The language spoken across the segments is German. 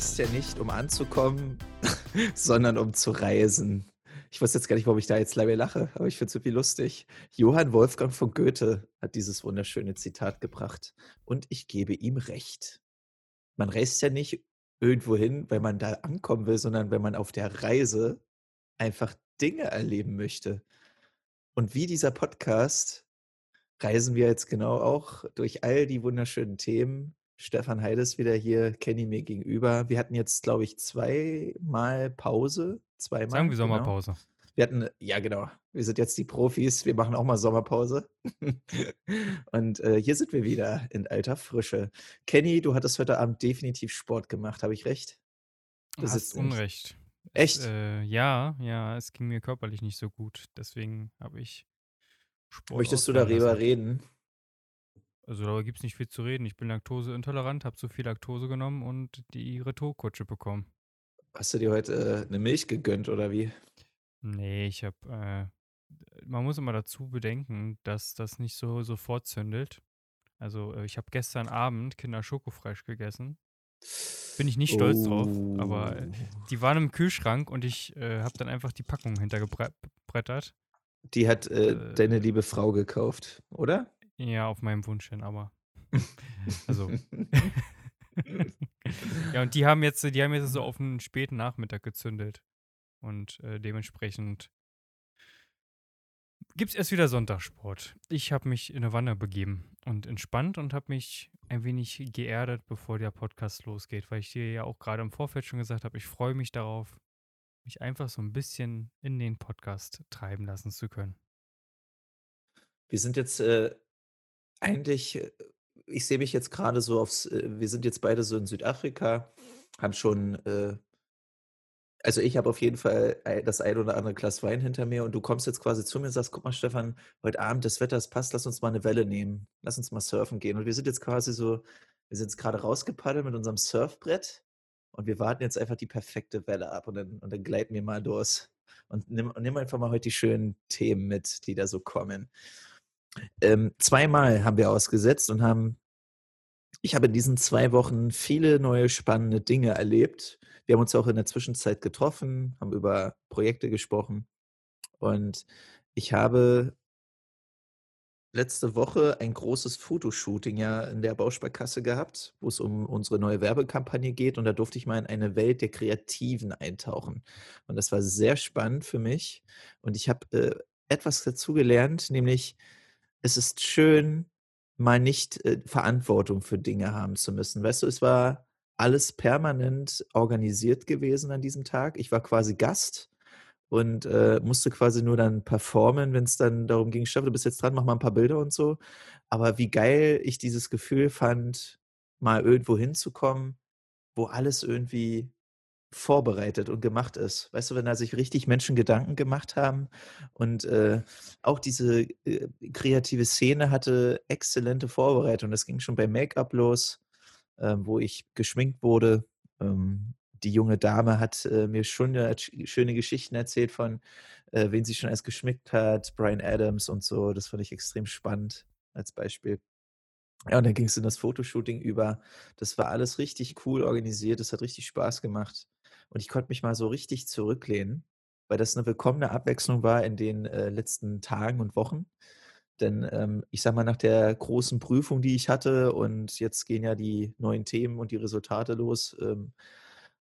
reist ja nicht, um anzukommen, sondern um zu reisen. Ich weiß jetzt gar nicht, warum ich da jetzt leider lache, aber ich finde es irgendwie lustig. Johann Wolfgang von Goethe hat dieses wunderschöne Zitat gebracht. Und ich gebe ihm recht. Man reist ja nicht irgendwo hin, weil man da ankommen will, sondern wenn man auf der Reise einfach Dinge erleben möchte. Und wie dieser Podcast reisen wir jetzt genau auch durch all die wunderschönen Themen. Stefan Heide ist wieder hier, Kenny mir gegenüber. Wir hatten jetzt, glaube ich, zweimal Pause. Zweimal. Sagen wir genau. Sommerpause. Wir hatten, ja genau, wir sind jetzt die Profis, wir machen auch mal Sommerpause. Und äh, hier sind wir wieder in alter Frische. Kenny, du hattest heute Abend definitiv Sport gemacht, habe ich recht? Du hast Unrecht. Echt? Es, äh, ja, ja, es ging mir körperlich nicht so gut. Deswegen habe ich Sport Möchtest du darüber reden? Also da gibt es nicht viel zu reden. Ich bin laktoseintolerant, habe zu viel Laktose genommen und die Retourkutsche bekommen. Hast du dir heute äh, eine Milch gegönnt oder wie? Nee, ich habe, äh, man muss immer dazu bedenken, dass das nicht so sofort zündelt. Also äh, ich habe gestern Abend Kinder Schokofresh gegessen. Bin ich nicht stolz drauf, aber äh, Oh. die waren im Kühlschrank und ich äh, habe dann einfach die Packung hintergebrettert. Die hat Äh, deine liebe Frau gekauft, oder? Ja, auf meinem Wunsch hin, aber. Also. ja, und die haben jetzt, die haben jetzt so auf einen späten Nachmittag gezündelt. Und äh, dementsprechend gibt es erst wieder Sonntagssport. Ich habe mich in eine Wanne begeben und entspannt und habe mich ein wenig geerdet, bevor der Podcast losgeht, weil ich dir ja auch gerade im Vorfeld schon gesagt habe, ich freue mich darauf, mich einfach so ein bisschen in den Podcast treiben lassen zu können. Wir sind jetzt äh, eigentlich, äh, ich sehe mich jetzt gerade so aufs, äh, wir sind jetzt beide so in Südafrika, haben schon, äh, also ich habe auf jeden Fall das ein oder andere Glas Wein hinter mir und du kommst jetzt quasi zu mir und sagst, guck mal Stefan, heute Abend das Wetter, es passt, lass uns mal eine Welle nehmen, lass uns mal surfen gehen. Und wir sind jetzt quasi so, wir sind jetzt gerade rausgepaddelt mit unserem Surfbrett und wir warten jetzt einfach die perfekte Welle ab und dann, und dann gleiten wir mal durch. Und nimm, nimm einfach mal heute die schönen Themen mit, die da so kommen. Ähm, zweimal haben wir ausgesetzt und haben, ich habe in diesen zwei Wochen viele neue spannende Dinge erlebt. Wir haben uns auch in der Zwischenzeit getroffen, haben über Projekte gesprochen und ich habe letzte Woche ein großes Fotoshooting ja in der Bausparkasse gehabt, wo es um unsere neue Werbekampagne geht und da durfte ich mal in eine Welt der Kreativen eintauchen. Und das war sehr spannend für mich und ich habe äh, etwas dazu gelernt, nämlich es ist schön, mal nicht äh, Verantwortung für Dinge haben zu müssen. Weißt du, es war alles permanent organisiert gewesen an diesem Tag. Ich war quasi Gast und äh, musste quasi nur dann performen, wenn es dann darum ging, Stefan, du bist jetzt dran, mach mal ein paar Bilder und so. Aber wie geil ich dieses Gefühl fand, mal irgendwo hinzukommen, wo alles irgendwie vorbereitet und gemacht ist. Weißt du, wenn da sich richtig Menschen Gedanken gemacht haben und äh, auch diese äh, kreative Szene hatte exzellente Vorbereitung. Das ging schon beim Make-up los, äh, wo ich geschminkt wurde. Ähm, die junge Dame hat äh, mir schon schöne Geschichten erzählt von, äh, wen sie schon erst geschminkt hat, Brian Adams und so. Das fand ich extrem spannend als Beispiel. Ja, und dann ging es in das Fotoshooting über. Das war alles richtig cool organisiert. Das hat richtig Spaß gemacht. Und ich konnte mich mal so richtig zurücklehnen, weil das eine willkommene Abwechslung war in den äh, letzten Tagen und Wochen. Denn ähm, ich sag mal, nach der großen Prüfung, die ich hatte, und jetzt gehen ja die neuen Themen und die Resultate los, ähm,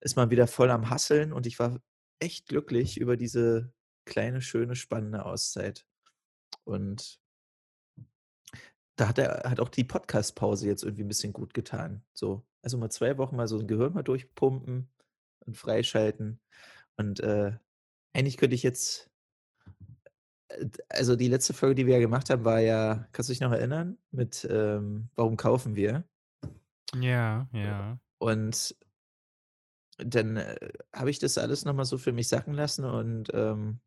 ist man wieder voll am Hasseln und ich war echt glücklich über diese kleine, schöne, spannende Auszeit. Und da hat er hat auch die Podcast-Pause jetzt irgendwie ein bisschen gut getan. So, also mal zwei Wochen mal so ein Gehirn mal durchpumpen und freischalten. Und äh, eigentlich könnte ich jetzt, äh, also die letzte Folge, die wir ja gemacht haben, war ja, kannst du dich noch erinnern? Mit ähm, Warum kaufen wir? Ja, ja. Und dann äh, habe ich das alles nochmal so für mich sacken lassen und ähm,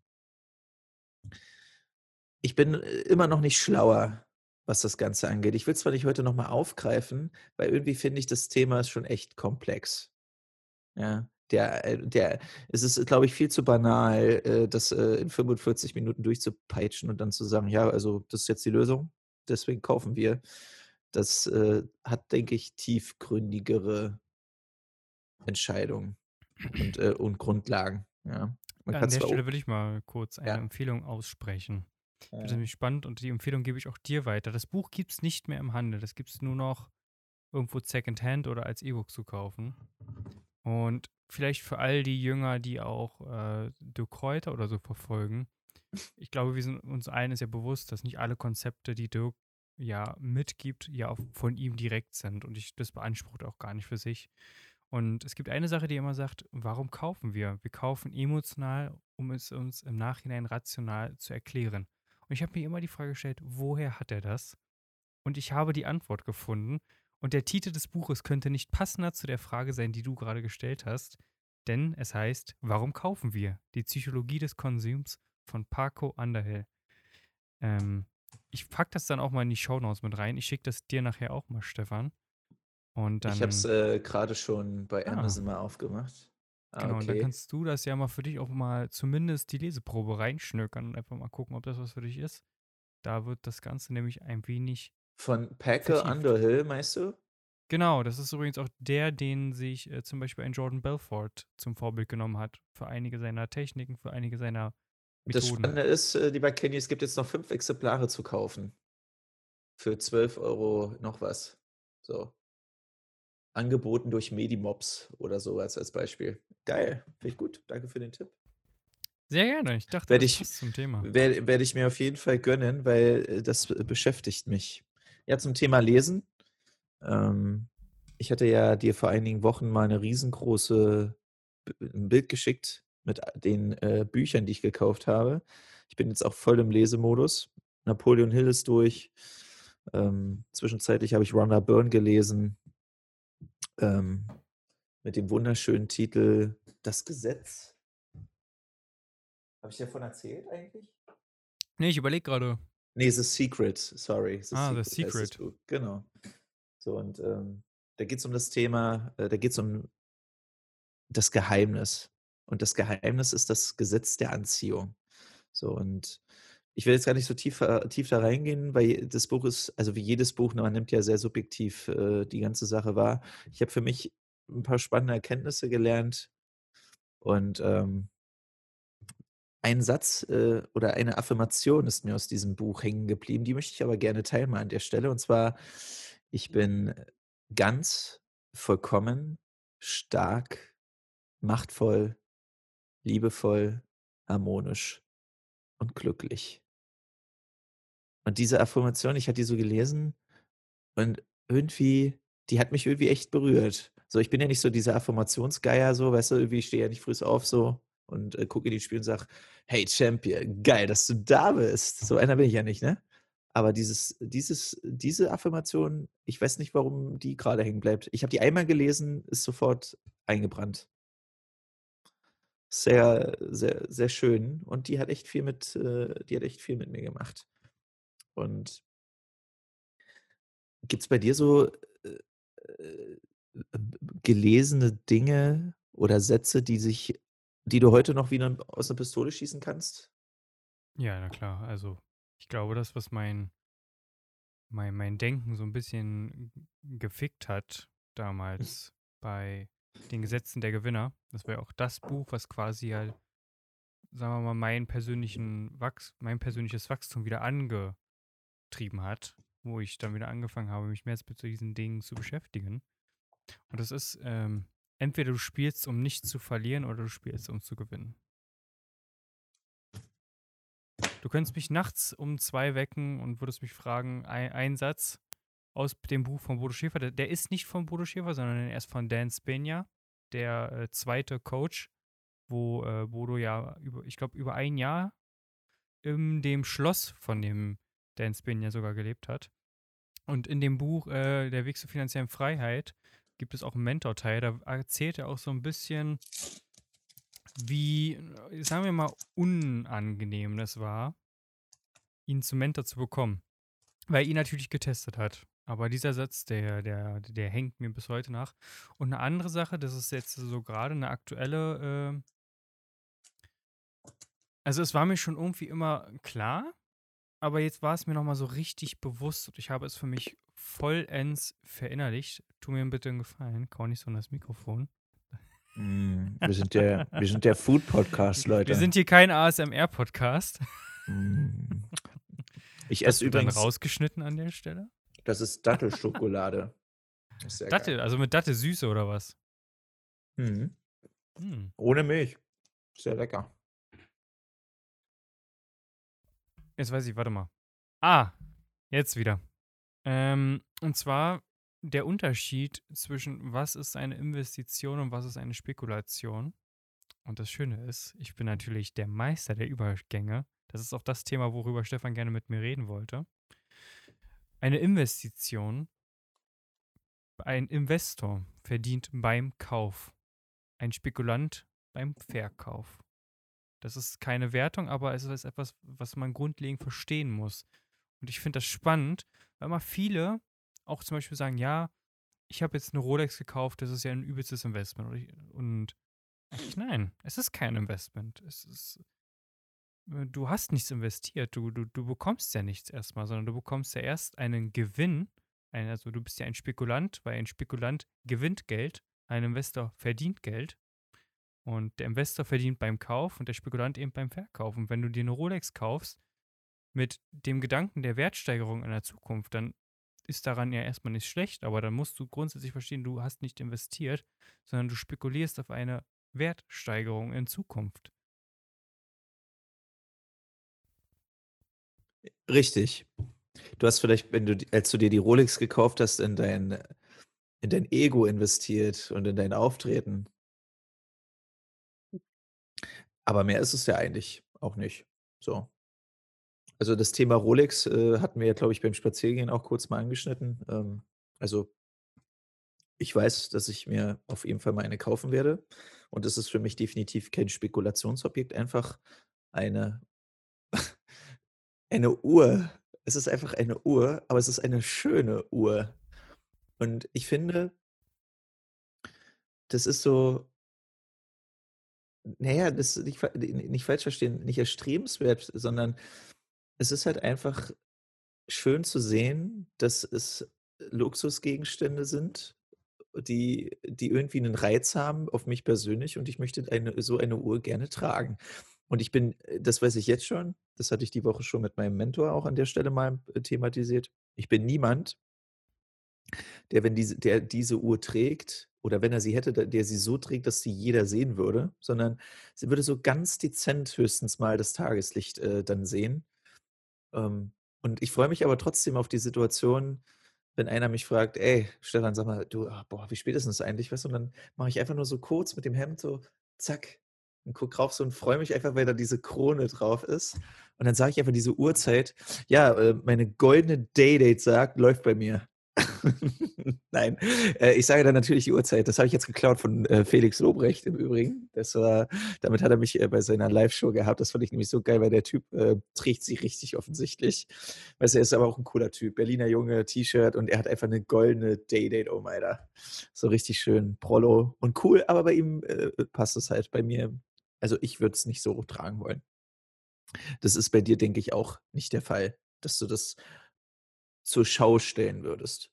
ich bin äh, immer noch nicht schlauer, was das Ganze angeht. Ich will zwar nicht heute nochmal aufgreifen, weil irgendwie finde ich, das Thema ist schon echt komplex. Ja, der, äh, der, es ist, glaube ich, viel zu banal, äh, das äh, in 45 Minuten durchzupeitschen und dann zu sagen, ja, also das ist jetzt die Lösung, deswegen kaufen wir. Das äh, hat, denke ich, tiefgründigere Entscheidungen und, und Grundlagen, ja. Man An kann der Stelle würde ich mal kurz eine ja, Empfehlung aussprechen. Ich finde das ja. nämlich spannend und die Empfehlung gebe ich auch dir weiter. Das Buch gibt es nicht mehr im Handel. Das gibt es nur noch irgendwo Secondhand oder als E-Book zu kaufen. Und vielleicht für all die Jünger, die auch äh, Dirk Kräuter oder so verfolgen. Ich glaube, wir sind uns allen ja bewusst, dass nicht alle Konzepte, die Dirk ja mitgibt, ja auch von ihm direkt sind. Und ich, das beansprucht auch gar nicht für sich. Und es gibt eine Sache, die immer sagt, warum kaufen wir? Wir kaufen emotional, um es uns im Nachhinein rational zu erklären. Und ich habe mir immer die Frage gestellt, woher hat er das? Und ich habe die Antwort gefunden. Und der Titel des Buches könnte nicht passender zu der Frage sein, die du gerade gestellt hast. Denn es heißt, warum kaufen wir? Die Psychologie des Konsums von Paco Underhill. Ähm, ich packe das dann auch mal in die Shownotes mit rein. Ich schicke das dir nachher auch mal, Stefan. Und Ich habe es, dann, äh, grade schon bei ah, Amazon mal aufgemacht. Ah, genau, und dann okay. kannst du das ja mal für dich auch mal zumindest die Leseprobe reinschnökern und einfach mal gucken, ob das was für dich ist. Da wird das Ganze nämlich ein wenig Von Paco vertieft. Underhill, meinst du? Genau, das ist übrigens auch der, den sich äh, zum Beispiel ein Jordan Belfort zum Vorbild genommen hat. Für einige seiner Techniken, für einige seiner Das Methoden. Spannende ist, äh, lieber Kenny, es gibt jetzt noch 5 Exemplare zu kaufen für 12 Euro noch was. So, angeboten durch Medimobs oder so was als Beispiel. Geil, finde ich gut. Danke für den Tipp. Sehr gerne. Ich dachte, Werde das ich zum Thema. werde werde ich mir auf jeden Fall gönnen, weil, äh, das äh, beschäftigt mich. Ja, zum Thema Lesen. Ähm, ich hatte ja dir vor einigen Wochen mal 'ne riesengroße B 'n Bild geschickt mit den, äh, Büchern, die ich gekauft habe. Ich bin jetzt auch voll im Lesemodus. Napoleon Hill ist durch. Ähm, zwischenzeitlich habe ich Rhonda Byrne gelesen, ähm, mit dem wunderschönen Titel „Das Gesetz“. Habe ich davon erzählt eigentlich? Ne, ich überlege gerade. Ne, „The Secret“, sorry, „The Ah, The Secret“ heißt das Secret. Genau. So und, ähm, da geht's um das Thema äh, da geht's um das Geheimnis. Und das Geheimnis ist das Gesetz der Anziehung. So und ich will jetzt gar nicht so tief tief da reingehen, weil das Buch ist also wie jedes Buch, ne, man nimmt ja sehr subjektiv, äh, die ganze Sache wahr. Ich habe für mich 'n paar spannende Erkenntnisse gelernt und, ähm ein Satz, äh, oder eine Affirmation ist mir aus diesem Buch hängen geblieben, die möchte ich aber gerne teilen mal an der Stelle. Und zwar: „Ich bin ganz, vollkommen, stark, machtvoll, liebevoll, harmonisch und glücklich.“ Und diese Affirmation, ich hatte die so gelesen und irgendwie die hat mich irgendwie echt berührt. So, ich bin ja nicht so dieser Affirmationsgeier so, weißt du, irgendwie ich stehe ja nicht frühs auf so und, äh, gucke in die Spiegel und sage: „Hey Champion, geil, dass du da bist.“ So einer bin ich ja nicht, ne? Aber dieses dieses diese Affirmation, ich weiß nicht, warum die grade hängen bleibt. Ich habe die einmal gelesen, ist sofort eingebrannt. Sehr, sehr, sehr schön und die hat echt viel mit äh, die hat echt viel mit mir gemacht. Und Gibt's bei dir so, äh, äh, gelesene Dinge oder Sätze, die sich die du heute noch wie 'ne aus 'ner Pistole schießen kannst? Ja, na klar. Also, ich glaube, das, was mein mein mein Denken so ein bisschen gefickt hat damals bei „Den Gesetzen der Gewinner“, das war ja auch das Buch, was quasi halt, sagen wir mal, meinen persönlichen Wachs mein persönliches Wachstum wieder angetrieben hat, wo ich dann wieder angefangen habe, mich mehr mit so diesen Dingen zu beschäftigen. Und das ist, ähm, entweder du spielst, um nicht zu verlieren, oder du spielst, um zu gewinnen. Du könntest mich nachts um 2 wecken und würdest mich fragen, ei ein Satz aus dem Buch von Bodo Schäfer. Der der ist nicht von Bodo Schäfer, sondern er ist von Dan Spena, der, äh, 2. Coach, wo, äh, Bodo ja über ich glaube, über ein Jahr in dem Schloss von dem Dan Spena sogar gelebt hat. Und in dem Buch, äh, „Der Weg zur finanziellen Freiheit“ gibt es auch 'n Mentorteil. Da erzählt er auch so ein bisschen wie, äh, sagen wir mal, unangenehm das war, ihn zum Mentor zu bekommen, weil er ihn natürlich getestet hat. Aber dieser Satz, der der der hängt mir bis heute nach. Und eine andere Sache, das ist jetzt so gerade eine aktuelle, ähm also, es war mir schon irgendwie immer klar, aber jetzt war es mir noch mal so richtig bewusst und ich habe es für mich vollends verinnerlicht. Tu mir bitte einen Gefallen, kau nicht so in das Mikrofon. Hm, wir sind der wir sind der Food-Podcast, Leute. Wir sind hier kein ASMR-Podcast. Hm. Ich esse du dann übrigens rausgeschnitten an der Stelle? das ist Dattelschokolade. Ist sehr geil. Dattel, also mit Dattel Süße oder was? Mhm. Hm. Ohne Milch. Sehr lecker. Jetzt weiß ich, warte mal. Ah, jetzt wieder. Ähm, und zwar der Unterschied zwischen was ist eine Investition und was ist eine Spekulation. Und das Schöne ist, ich bin natürlich der Meister der Übergänge. Das ist auch das Thema, worüber Stefan gerne mit mir reden wollte. Eine Investition, ein Investor verdient beim Kauf, ein Spekulant beim Verkauf. Das ist keine Wertung, aber es ist etwas, was man grundlegend verstehen muss. Und ich finde das spannend, weil immer viele auch zum Beispiel sagen, ja, ich habe jetzt eine Rolex gekauft, das ist ja ein übelstes Investment. Und, ich, und ich, nein, es ist kein Investment. Es ist, äh, du hast nichts investiert, du, du, du bekommst ja nichts erstmal, sondern du bekommst ja erst einen Gewinn. Ein, also du bist ja ein Spekulant, weil ein Spekulant gewinnt Geld, ein Investor verdient Geld. Und der Investor verdient beim Kauf und der Spekulant eben beim Verkauf. Und wenn du dir eine Rolex kaufst, mit dem Gedanken der Wertsteigerung in der Zukunft, dann ist daran ja erstmal nicht schlecht, aber dann musst du grundsätzlich verstehen, du hast nicht investiert, sondern du spekulierst auf eine Wertsteigerung in Zukunft. Richtig. Du hast vielleicht, wenn du, als du dir die Rolex gekauft hast, in dein, in dein Ego investiert und in dein Auftreten. Aber mehr ist es ja eigentlich auch nicht. So. Also das Thema Rolex äh, hatten wir ja, glaube ich, beim Spaziergehen auch kurz mal angeschnitten. Ähm, also ich weiß, dass ich mir auf jeden Fall mal eine kaufen werde. Und es ist für mich definitiv kein Spekulationsobjekt, einfach eine, eine Uhr. Es ist einfach eine Uhr, aber es ist eine schöne Uhr. Und ich finde, das ist so, naja, das nicht, nicht falsch verstehen, nicht erstrebenswert, sondern es ist halt einfach schön zu sehen, dass es Luxusgegenstände sind, die, die irgendwie einen Reiz haben auf mich persönlich und ich möchte eine, so eine Uhr gerne tragen. Und ich bin, äh, das weiß ich jetzt schon, das hatte ich die Woche schon mit meinem Mentor auch an der Stelle mal äh, thematisiert. Ich bin niemand, der, wenn diese, der diese Uhr trägt oder wenn er sie hätte, der, sie so trägt, dass sie jeder sehen würde, sondern sie würde so ganz dezent höchstens mal das Tageslicht äh, dann sehen. Ähm, und ich freue mich aber trotzdem auf die Situation, wenn einer mich fragt, ey, Stefan, sag mal, du, ah, boah, wie spät ist das eigentlich? Weißt du, und dann mache ich einfach nur so kurz mit dem Hemd so, zack, und guck drauf so und freue mich einfach, weil da diese Krone drauf ist. Und dann sage ich einfach diese Uhrzeit, ja, äh, meine goldene Daydate sagt, läuft bei mir. Nein, äh, ich sage dann natürlich die Uhrzeit. Das habe ich jetzt geklaut von äh, Felix Lobrecht im Übrigen. Das war, damit hat er mich äh, bei seiner Live-Show gehabt. Das fand ich nämlich so geil, weil der Typ äh, trägt sie richtig offensichtlich. Weißt du, er ist aber auch ein cooler Typ. Berliner Junge, T-Shirt und er hat einfach eine goldene Day-Date, oh Alter. So richtig schön Prollo und cool, aber bei ihm äh, passt es halt. Bei mir, also ich würde es nicht so tragen wollen. Das ist bei dir, denke ich, auch nicht der Fall, dass du das zur Schau stellen würdest.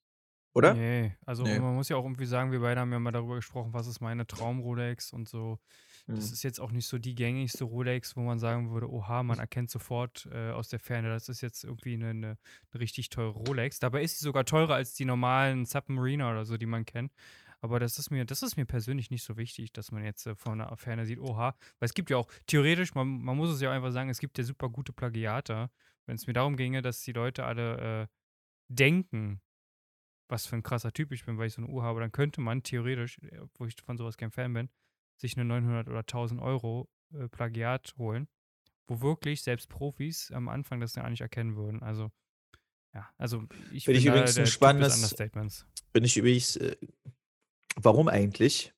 Oder? Nee, also Nee. man muss ja auch irgendwie sagen, wir beide haben ja mal darüber gesprochen, was ist meine Traum-Rolex und so. Das Hm. ist jetzt auch nicht so die gängigste Rolex, wo man sagen würde, oha, man erkennt sofort äh, aus der Ferne, das ist jetzt irgendwie eine, eine, eine richtig teure Rolex. Dabei ist sie sogar teurer als die normalen Submariner oder so, die man kennt. Aber das ist mir, das ist mir persönlich nicht so wichtig, dass man jetzt äh, von der Ferne sieht, oha. Weil es gibt ja auch, theoretisch, man, man muss es ja einfach sagen, es gibt ja super gute Plagiate. Wenn es mir darum ginge, dass die Leute alle äh, denken, was für ein krasser Typ ich bin, weil ich so eine Uhr habe, dann könnte man theoretisch, äh, obwohl ich von sowas kein Fan bin, sich eine 900 oder 1000 Euro äh, Plagiat holen, wo wirklich selbst Profis am Anfang das gar nicht erkennen würden. Also, ja, also ich Finde bin ich übrigens ein spannendes- Understatements. Bin ich übrigens, äh, warum eigentlich?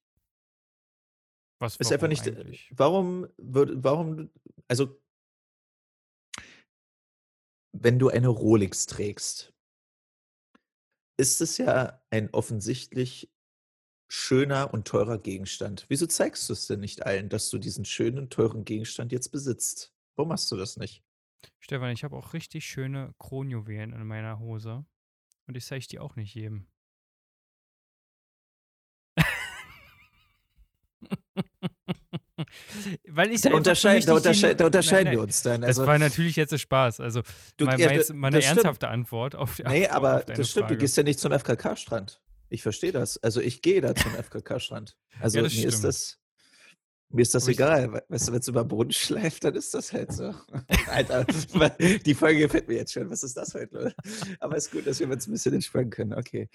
Was Ist einfach nicht, eigentlich? warum würde, warum, also, wenn du eine Rolex trägst, ist es ja ein offensichtlich schöner und teurer Gegenstand. Wieso zeigst du es denn nicht allen, dass du diesen schönen, teuren Gegenstand jetzt besitzt? Warum machst du das nicht? Stefan, ich habe auch richtig schöne Kronjuwelen in meiner Hose. Und ich zeige die auch nicht jedem. Weil ich Da unterscheiden da nicht die unterschei No da nein, unterscheiden nein, wir uns dann. das Also war natürlich jetzt Spaß. Also, du mal ja, mal d jetzt mal 'ne das stimmt. ernsthafte Antwort auf die Ne, auf aber auf deine das stimmt, du Frage. gehst ja nicht zum FKK-Strand. Ich verstehe das. Also, ich gehe da zum FKK-Strand. Ja, Also, das mir ist das mir ist das ich egal. Wei weißt du, wenn's über 'n Brunnen schleift, dann ist das halt so. Alter, die Folge gefällt mir jetzt schon. Was ist das heute los? Aber ist gut, dass wir uns 'n bisschen entspannen können. Okay.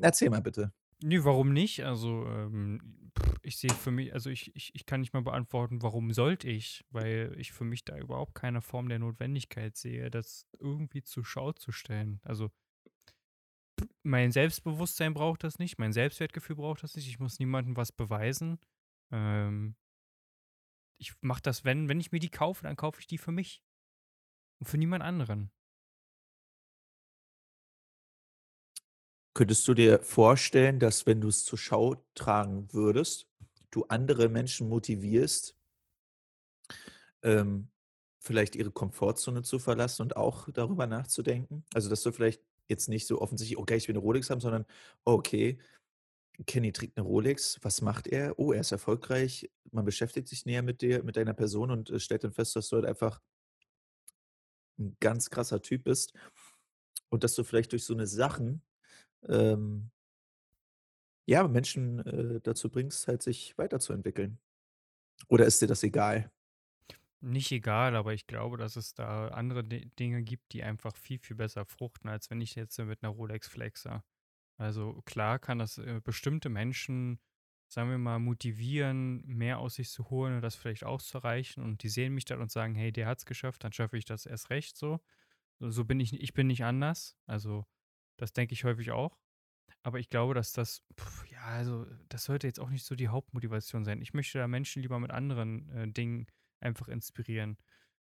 Erzähl mal bitte. Ne, warum nicht? Also, ähm, ich sehe für mi also, ich ich ich kann nicht mal beantworten, warum sollte ich, weil ich für mich da überhaupt keine Form der Notwendigkeit sehe, das irgendwie zur Schau zu stellen. Also mein Selbstbewusstsein braucht das nicht, mein Selbstwertgefühl braucht das nicht. Ich muss niemandem was beweisen. Ähm ich mache das, wenn wenn ich mir die kaufe, dann kaufe ich die für mich und für niemand anderen. Könntest du dir vorstellen, dass, wenn du's zur Schau tragen würdest, du andere Menschen motivierst ähm, vielleicht ihre Komfortzone zu verlassen und auch darüber nachzudenken? Also, dass du vielleicht jetzt nicht so offensichtlich: „Okay, ich will 'ne Rolex haben“, sondern: „Oh, okay, Kenny trägt 'ne Rolex. Was macht er? Oh, er ist erfolgreich.“ Man beschäftigt sich näher mit dir mit deiner Person und, äh, stellt dann fest, dass du halt einfach 'n ganz krasser Typ bist und dass du vielleicht durch so 'ne Sachen, ähm ja, Menschen, äh, dazu bringst, halt sich weiterzuentwickeln. Oder ist dir das egal? Nicht egal, aber ich glaube, dass es da andere D Dinge gibt, die einfach viel, viel besser fruchten, als wenn ich jetzt mit 'ner Rolex flexe. Also, klar kann das, äh, bestimmte Menschen, sagen wir mal, motivieren, mehr aus sich zu holen und das vielleicht auch zu erreichen und die sehen mich dann und sagen: „Hey, der hat's geschafft, dann schaffe ich das erst recht so.“ So bin ich ich bin nicht anders. Also, das denke ich häufig auch. Aber ich glaube, dass das ja, also, das sollte jetzt auch nicht so die Hauptmotivation sein. Ich möchte da Menschen lieber mit anderen, äh, Dingen einfach inspirieren.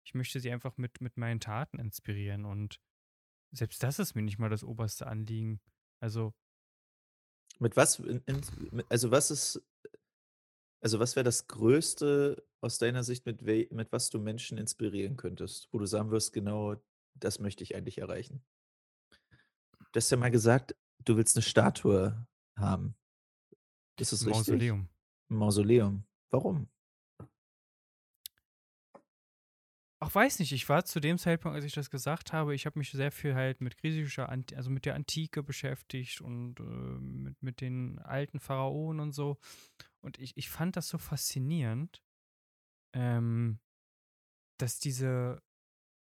Ich möchte sie einfach mit mit meinen Taten inspirieren und selbst das ist mir nicht mal das oberste Anliegen. Also Mit was in mi also, was ist also, was wäre das Größte aus deiner Sicht, mit mit was du Menschen inspirieren könntest, wo du sagen wirst: „Genau das möchte ich eigentlich erreichen?“ Du hast ja mal gesagt, du willst 'ne Statue haben. Ist das 'N richtig? Mausoleum. 'N Mausoleum. Warum? Ach, weiß nicht, ich war zu dem Zeitpunkt, als ich das gesagt habe ich habe mich sehr viel halt mit griechischer Ant also, mit der Antike beschäftigt und, äh, mit mit den alten Pharaonen und so. Und ich ich fand das so faszinierend ähm dass diese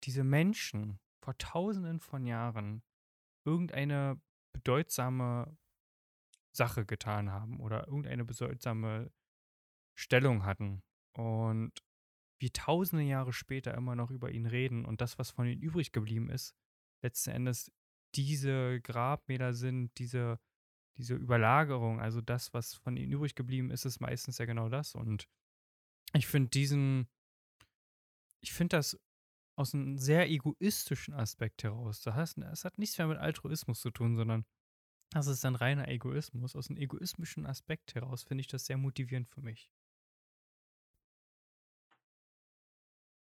diese Menschen vor Tausenden von Jahren irgendeine bedeutsame Sache getan haben oder irgendeine bedeutsame Stellung hatten und wir Tausende Jahre später immer noch über ihn reden und das, was von ihnen übrig geblieben ist, letzten Endes diese Grabmäler sind, diese diese Überlagerung, also, das, was von ihnen übrig geblieben ist, ist meistens ja genau das. Und ich finde diesen ich finde das aus 'n sehr egoistischen Aspekt heraus. Da hast es hat nichts mehr mit Altruismus zu tun, sondern das ist dann reiner Egoismus. Aus 'n egoistischen Aspekt heraus finde ich das sehr motivierend für mich.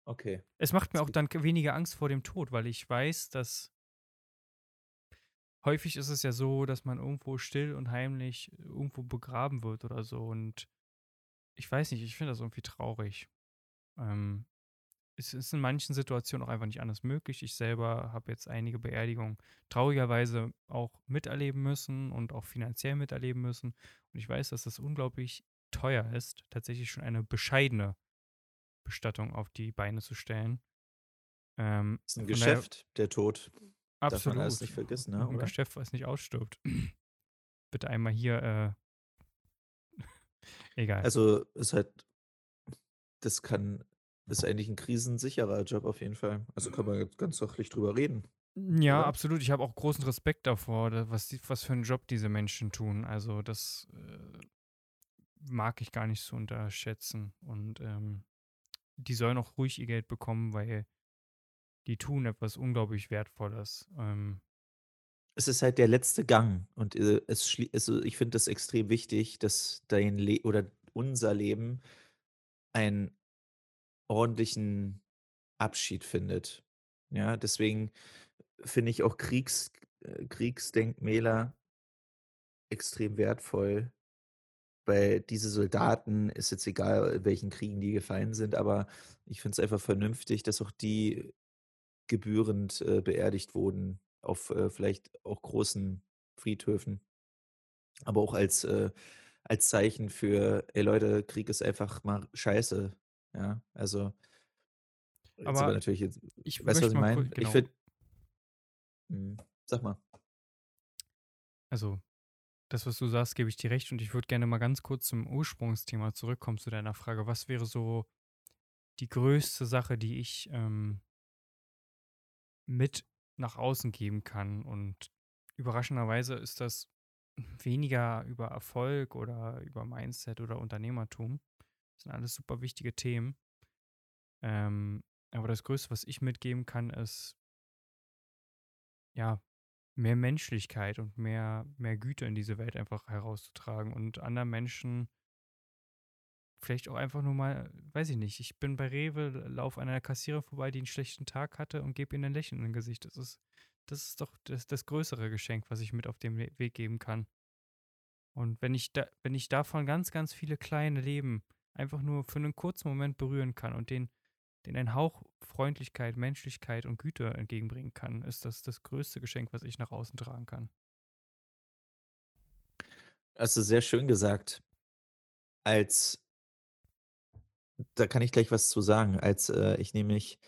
Okay. Es macht mir auch dann weniger Angst vor dem Tod, weil ich weiß, dass häufig ist es ja so, dass man irgendwo still und heimlich irgendwo begraben wird oder so und ich weiß nicht, ich finde das irgendwie traurig. Ähm, es ist in manchen Situationen auch einfach nicht anders möglich. Ich selber habe jetzt einige Beerdigungen traurigerweise auch miterleben müssen und auch finanziell miterleben müssen. Und ich weiß, dass das unglaublich teuer ist, tatsächlich schon eine bescheidene Bestattung auf die Beine zu stellen. Ähm, Ist 'n von daher Geschäft, der Tod. Darf man nicht Absolut. vergessen, ne, 'N oder? Geschäft, was nicht ausstirbt. Bitte einmal hier, äh egal. Also, ist halt das kann ist eigentlich 'n krisensicherer Job auf jeden Fall. Also, kann man ganz sachlich drüber reden, Ja, oder? absolut. Ich habe auch großen Respekt davor, da was was für 'n Job diese Menschen tun. Also, das, äh, mag ich gar nicht so unterschätzen und, ähm, die sollen auch ruhig ihr Geld bekommen, weil die tun etwas unglaublich Wertvolles. Ähm Es ist halt der letzte Gang und, äh, es also, ich finde das extrem wichtig, dass dein Le oder unser Leben einen ordentlichen Abschied findet. Ja, deswegen finde ich auch Kriegs äh, Kriegsdenkmäler extrem wertvoll bei diese Soldaten ist jetzt egal, in welchen Kriegen die gefallen sind, aber ich finde es einfach vernünftig, dass auch die gebührend, äh, beerdigt wurden auf, äh, vielleicht auch großen Friedhöfen. Aber auch als, äh als Zeichen für: „Ey Leute, Krieg ist einfach mal scheiße“, ja? Also aber Aber natürlich jetzt ich weißt du, was ich meine? kurz Ich genau. finde mhm, sag mal. Also, das, was du sagst, gebe ich dir recht und ich würde gerne mal ganz kurz zum Ursprungsthema zurückkommen zu deiner Frage. Was wäre so die größte Sache, die ich, ähm mit nach außen geben kann? Und überraschenderweise ist das weniger über Erfolg oder über Mindset oder Unternehmertum. Das sind alles super wichtige Themen. Ähm, aber das Größte, was ich mitgeben kann, ist ja, mehr Menschlichkeit und mehr mehr Güte in diese Welt einfach herauszutragen und anderen Menschen vielleicht auch einfach nur mal weiß ich nicht, ich bin bei Rewe, laufe an einer Kassiererin vorbei, die 'n schlechten Tag hatte und gebe ihr 'nen Lächeln in Gesicht. Das ist das ist doch das das größere Geschenk, was ich mit auf We Weg geben kann. Und wenn ich da wenn ich davon ganz, ganz viele kleine Leben einfach nur für 'nen kurzen Moment berühren kann und denen denen einen Hauch Freundlichkeit, Menschlichkeit und Güte entgegenbringen kann, ist das das größte Geschenk, was ich nach außen tragen kann. Hast du sehr schön gesagt. Als da kann ich gleich was zu sagen. Als, äh, ich nämlich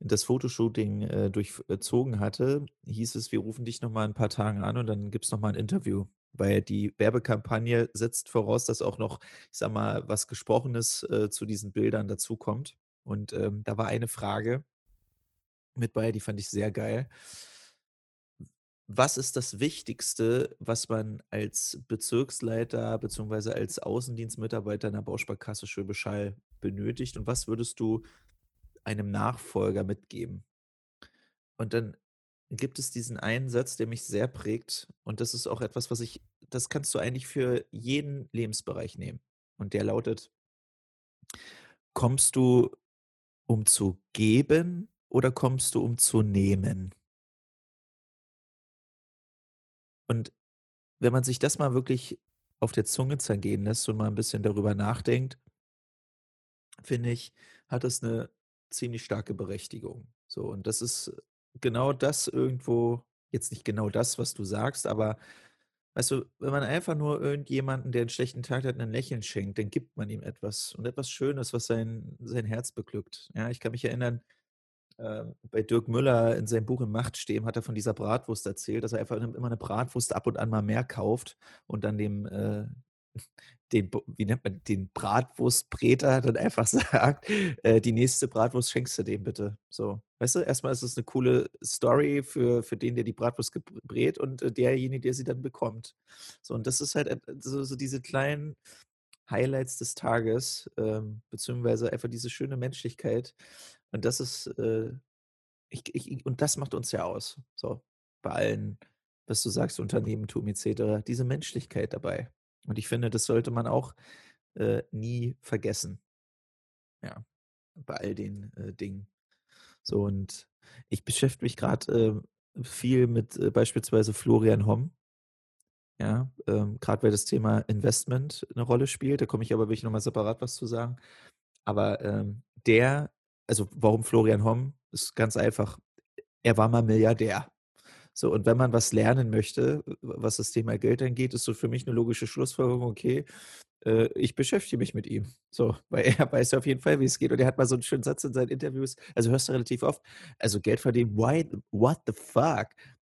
das Fotoshooting, äh, durchzogen hatte, hieß es: „Wir rufen dich noch mal in 'n paar Tagen an und dann gibt's noch mal 'n Interview.“ Weil die Werbekampagne setzt voraus, dass auch noch, ich sage mal, was Gesprochenes, äh, zu diesen Bildern dazukommt. Und, ähm, da war eine Frage mit bei, die fand ich sehr geil. Was ist das Wichtigste, was man als Bezirksleiter beziehungsweise als Außendienstmitarbeiter in der Bausparkasse Schwäbisch Hall benötigt und was würdest du einem Nachfolger mitgeben? Und dann gibt es diesen einen Satz, der mich sehr prägt und das ist auch etwas, was ich das kannst du eigentlich für jeden Lebensbereich nehmen. Und der lautet „Kommst du, um zu geben oder kommst du, um zu nehmen?“ Und wenn man sich das mal wirklich auf der Zunge zergehen lässt und mal 'n bisschen darüber nachdenkt finde ich, hat das 'ne ziemlich starke Berechtigung. So, und das ist genau das irgendwo jetzt nicht genau das, was du sagst, aber weißt du, wenn man einfach nur irgendjemanden, der 'n schlechten Tag hat, 'nen Lächeln schenkt, dann gibt man ihm etwas und etwas Schönes, was sein sein Herz beglückt. Ja, ich kann mich erinnern, ähm, bei Dirk Müller in seinem Buch „Im Machtstreben“ hat er von dieser Bratwurst erzählt, dass er einfach im immer 'ne Bratwurst ab und an mal mehr kauft und dann dem, äh den wie nennt man den Bratwurstbräter dann einfach sagt: „Äh, die nächste Bratwurst schenkst du dem bitte.“ So, weißt du? Erst mal ist es 'ne coole Story für für den, der die Bratwurst gebr brät und, äh, derjenige, der sie dann bekommt. So, und das ist halt so so diese kleinen Highlights des Tages, ähm, beziehungsweise einfach diese schöne Menschlichkeit. Und das ist, äh ich ich und das macht uns ja aus, so bei allen, was du sagst, Unternehmertum et cetera, diese Menschlichkeit dabei. Und ich finde, das sollte man auch, äh, nie vergessen. Ja, bei all den, äh, Dingen. So und ich beschäftige mich grad, ähm, viel mit, äh, beispielsweise Florian Homm. Ja, ähm, grad weil das Thema Investment 'ne Rolle spielt, da komme ich aber will ich noch mal separat was zu sagen. Aber, ähm, der also, warum Florian Homm? Ist ganz einfach. Er war mal Milliardär. So, und wenn man was lernen möchte, was das Thema Geld angeht, ist so für mich 'ne logische Schlussfolgerung: „Okay, äh, ich beschäftige mich mit ihm.“ So, weil er weiß auf jeden Fall, wie es geht. Und er hat mal so 'n schönen Satz in seinen Interviews also, hörst du relativ oft: „Also, Geld verdienen, why what the fuck,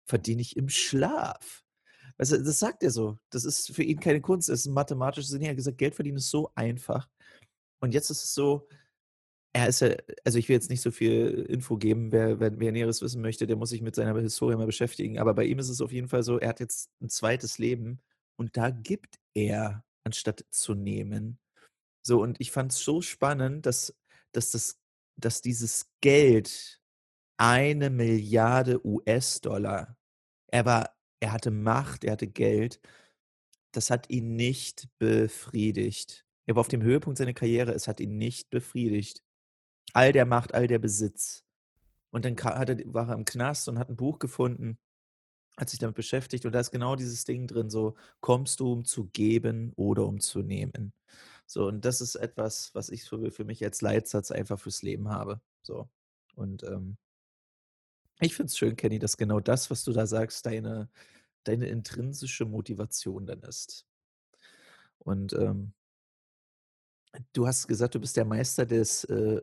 verdiene ich im Schlaf.“ Weißt du, das sagt er so. Das ist für ihn keine Kunst, das ist 'n mathematisches Ding. Er hat gesagt: „Geld verdienen ist so einfach.“ Und jetzt ist es so, er ist ja also, ich will jetzt nicht so viel Info geben. Wer wer wer Näheres wissen möchte, der muss sich mit seiner Historie mal beschäftigen. Aber bei ihm ist es auf jeden Fall so, er hat jetzt 'n 2. Leben und da gibt er, anstatt zu nehmen. So, und ich fand's so spannend, dass dass das dass dieses Geld 1.000.000.000 US-Dollar er war er hatte Macht, er hatte Geld. Das hat ihn nicht befriedigt. Er war auf dem Höhepunkt seiner Karriere, es hat ihn nicht befriedigt. All der Macht, all der Besitz. Und dann hat er war er im Knast und hat 'n Buch gefunden hat sich damit beschäftigt und da ist genau dieses Ding drin, so: „Kommst du, um zu geben oder um zu nehmen?“ So, und das ist etwas, was ich für für mich als Leitsatz einfach fürs Leben habe, so. Und, ähm ich finde es schön, Kenny, dass genau das, was du da sagst, deine deine intrinsische Motivation dann ist. Und, ähm du hast gesagt, du bist der Meister des, äh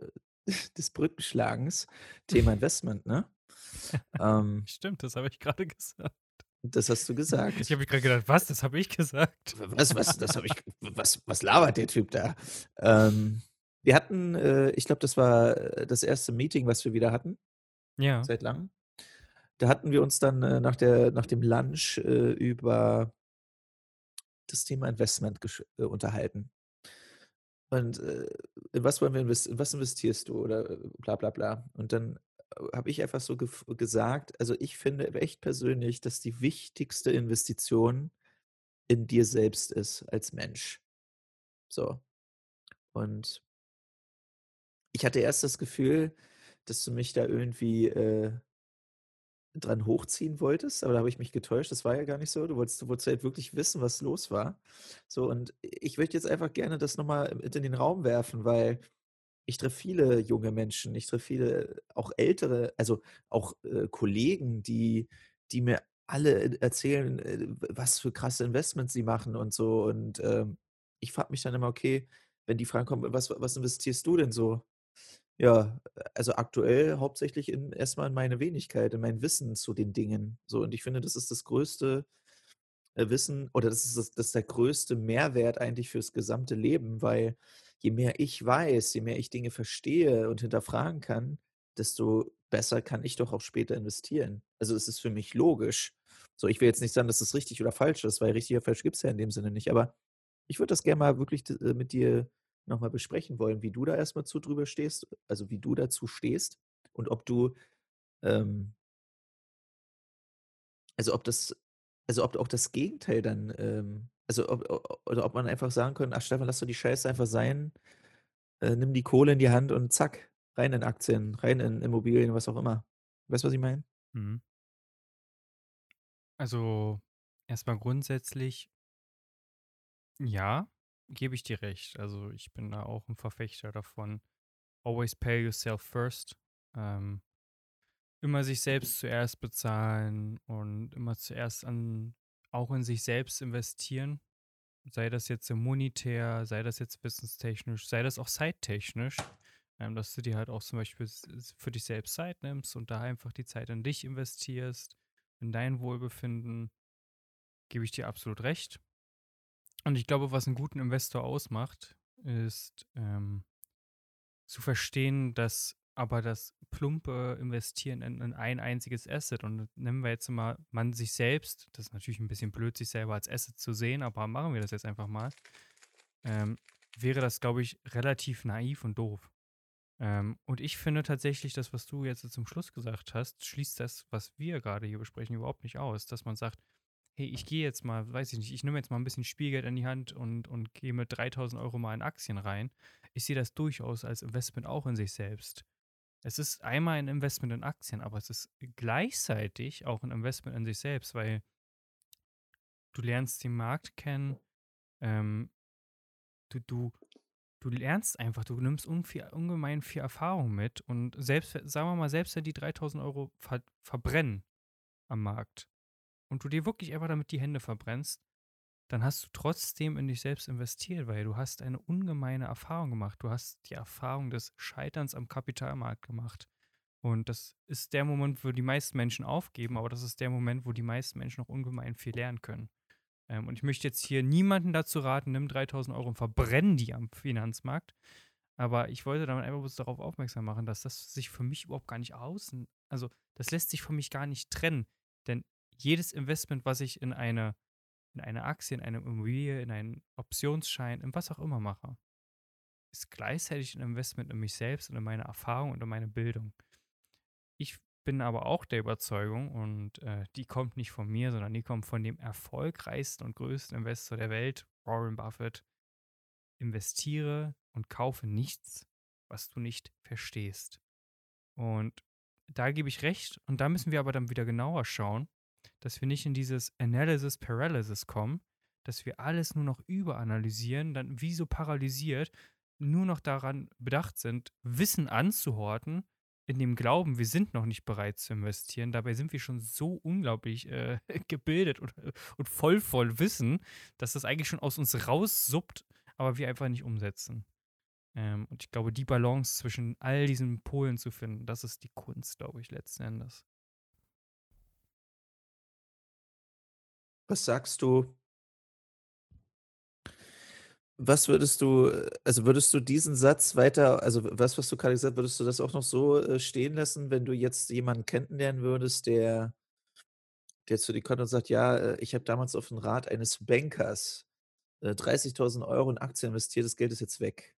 des Brückenschlagens, Thema Investment, ne? Ähm Stimmt, das habe ich grade gesagt. Das hast du Ich gesagt. habe mich grad gedacht: „Was, das habe ich gesagt?“ W was was das habe ich was was labert der Typ da? Ähm, wir hatten, äh ich glaube, das war, äh, das 1. Meeting, was wir wieder hatten Ja. seit Langem. Da hatten wir uns dann, äh, nach der nach dem Lunch, äh, über das Thema Investment äh, unterhalten. Und, äh, in was wollen wir inves in was investierst du oder, äh, bla bla bla. Und dann, äh, habe ich einfach so gef gesagt also, ich finde echt persönlich, dass die wichtigste Investition in dir selbst ist als Mensch. So. Und ich hatte erst das Gefühl, dass du mich da irgendwie, äh dran hochziehen wolltest, aber da habe ich mich getäuscht. Das war ja gar nicht so. Du wolltest du wolltest halt wirklich wissen, was los war. So, und ich möchte jetzt einfach gerne das noch mal mit in den Raum werfen, weil ich treffe viele junge Menschen. Ich treffe viele auch ältere, also auch, äh, Kollegen, die die mir alle e erzählen, äh, was für krasse Investments sie machen und so. Und, ähm, ich frage mich dann immer: „Okay“, wenn die Fragen kommen: „Was was investierst du denn so?“ Ja, also aktuell hauptsächlich in erst mal in meine Wenigkeit, in mein Wissen zu den Dingen. So, und ich finde, das ist das größte, äh, Wissen oder das ist das das ist der größte Mehrwert eigentlich fürs gesamte Leben, weil je mehr ich weiß, je mehr ich Dinge verstehe und hinterfragen kann, desto besser kann ich doch auch später investieren. Also, es ist für mich logisch. So, ich will jetzt nicht sagen, dass es richtig oder falsch ist, weil richtig oder falsch gibt's ja in dem Sinne nicht. Aber ich würde das gern mal wirklich äh, mit dir noch mal besprechen wollen, wie du da erst mal zu drüber stehst also, wie du dazu stehst und ob du, ähm also, ob das also, ob auch das Gegenteil dann, ähm also, ob oder ob man einfach sagen könnte: „Ach Stefan, lass doch die Scheiße einfach sein. Äh, nimm die Kohle in die Hand und zack, rein in Aktien, rein in Immobilien“, was auch immer. Weißt du, was ich meine? Mhm. Also, erst mal grundsätzlich ja, gebe ich dir recht. Also, ich bin da auch 'n Verfechter davon: „Always pay yourself first“, ähm immer sich selbst zuerst bezahlen und immer zuerst an auch in sich selbst investieren, sei das jetzt, monetär, sei das jetzt wissenstechnisch, sei das auch zeittechnisch, ähm, dass du dir halt auch zum Beispiel für dich selbst Zeit nimmst und da einfach die Zeit in dich investierst, in dein Wohlbefinden. Gebe ich dir absolut recht. Und ich glaube, was 'n guten Investor ausmacht, ist, ähm zu verstehen, dass aber das plumpe Investieren in in ein einziges Asset und nehmen wir jetzt mal man sich selbst das ist natürlich 'n bisschen blöd, sich selber als Asset zu sehen, aber machen wir das jetzt einfach mal, ähm, wäre das, glaube ich, relativ naiv und doof. Ähm, und ich finde tatsächlich das, was du jetzt zum Schluss gesagt hast, schließt das, was wir grade hier besprechen, überhaupt nicht aus, dass man sagt: „Hey, ich gehe jetzt mal weiß ich nicht, ich nehme jetzt mal 'n bisschen Spielgeld in die Hand und und gehe mit 3.000 € mal in Aktien rein.“ Ich sehe das durchaus als Investment auch in sich selbst. Es ist einmal 'n Investment in Aktien, aber es ist gleichzeitig auch 'n Investment in sich selbst, weil du lernst den Markt kennen, ähm, du du du lernst einfach, du nimmst ungemein viel Erfahrung mit und selbst sagen wir mal, selbst wenn die 3.000 € ver verbrennen am Markt und du dir wirklich einfach damit die Hände verbrennst, dann hast du trotzdem in dich selbst investiert, weil du hast eine ungemeine Erfahrung gemacht. Du hast die Erfahrung des Scheiterns am Kapitalmarkt gemacht. Und das ist der Moment, wo die meisten Menschen aufgeben, aber das ist der Moment, wo die meisten Menschen auch ungemein viel lernen können. Ähm, und ich möchte jetzt hier niemanden dazu raten: „Nimm 3.000 € und verbrenn die am Finanzmarkt.“ Aber ich wollte damit einfach bloß darauf aufmerksam machen, dass das sich für mich überhaupt gar nicht außen also, das lässt sich für mich gar nicht trennen, denn jedes Investment, was ich in eine in eine Aktie, in eine Immobilie, in einen Optionsschein, in was auch immer mache, ist gleichzeitig 'n Investment in mich selbst und in meine Erfahrung und in meine Bildung. Ich bin aber auch der Überzeugung und, äh, die kommt nicht von mir, sondern die kommt von dem erfolgreichsten und größten Investor der Welt, Warren Buffett: „Investiere und kaufe nichts, was du nicht verstehst.“ Und da gebe ich recht und da müssen wir aber dann wieder genauer schauen dass wir nicht in dieses Analysis Paralysis kommen, dass wir alles nur noch überanalysieren, dann wie so paralysiert, nur noch daran bedacht sind, Wissen anzuhorten, in dem Glauben, wir sind noch nicht bereit zu investieren. Dabei sind wir schon so unglaublich äh, gebildet und, und voll voll Wissen, dass das eigentlich schon aus uns raussuppt, aber wir einfach nicht umsetzen. Ähm, und ich glaube, die Balance zwischen all diesen Polen zu finden, das ist die Kunst, glaube ich, letzten Endes. Was sagst du was würdest du äh, also, würdest du diesen Satz weiter also, was, was du gerade gesagt würdest du das auch noch so, äh, stehen lassen, wenn du jetzt jemanden kennenlernen würdest, der der zu dir kommt und sagt: „Ja, äh, ich habe damals auf den Rat eines Bankers, äh, 30.000 € in Aktien investiert, das Geld ist jetzt weg.“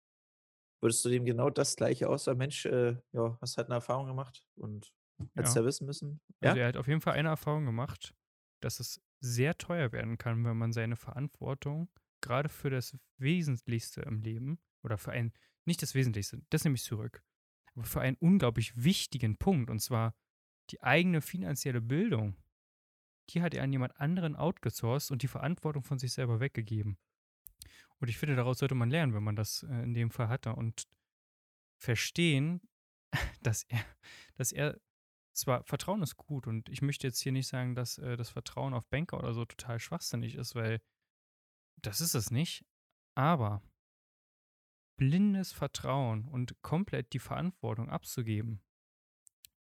Würdest du dem genau das Gleiche auch sagen: „Mensch, äh, ja, hast halt 'ne Erfahrung gemacht und hättest Ja. ja wissen müssen?“ Also, Ja? er hat auf jeden Fall eine Erfahrung gemacht, dass es sehr teuer werden kann, wenn man seine Verantwortung gerade für das Wesentlichste im Leben oder für ein nicht das Wesentlichste, das nehme ich zurück, aber für einen unglaublich wichtigen Punkt, und zwar die eigene finanzielle Bildung, die hat er an jemand anderen outgesourced und die Verantwortung von sich selber weggegeben. Und ich finde, daraus sollte man lernen, wenn man das äh, in dem Fall hatte und verstehen, dass er, dass er zwar Vertrauen ist gut und ich möchte jetzt hier nicht sagen, dass äh, das Vertrauen auf Banker oder so total schwachsinnig ist, weil das ist es nicht. Aber blindes Vertrauen und komplett die Verantwortung abzugeben,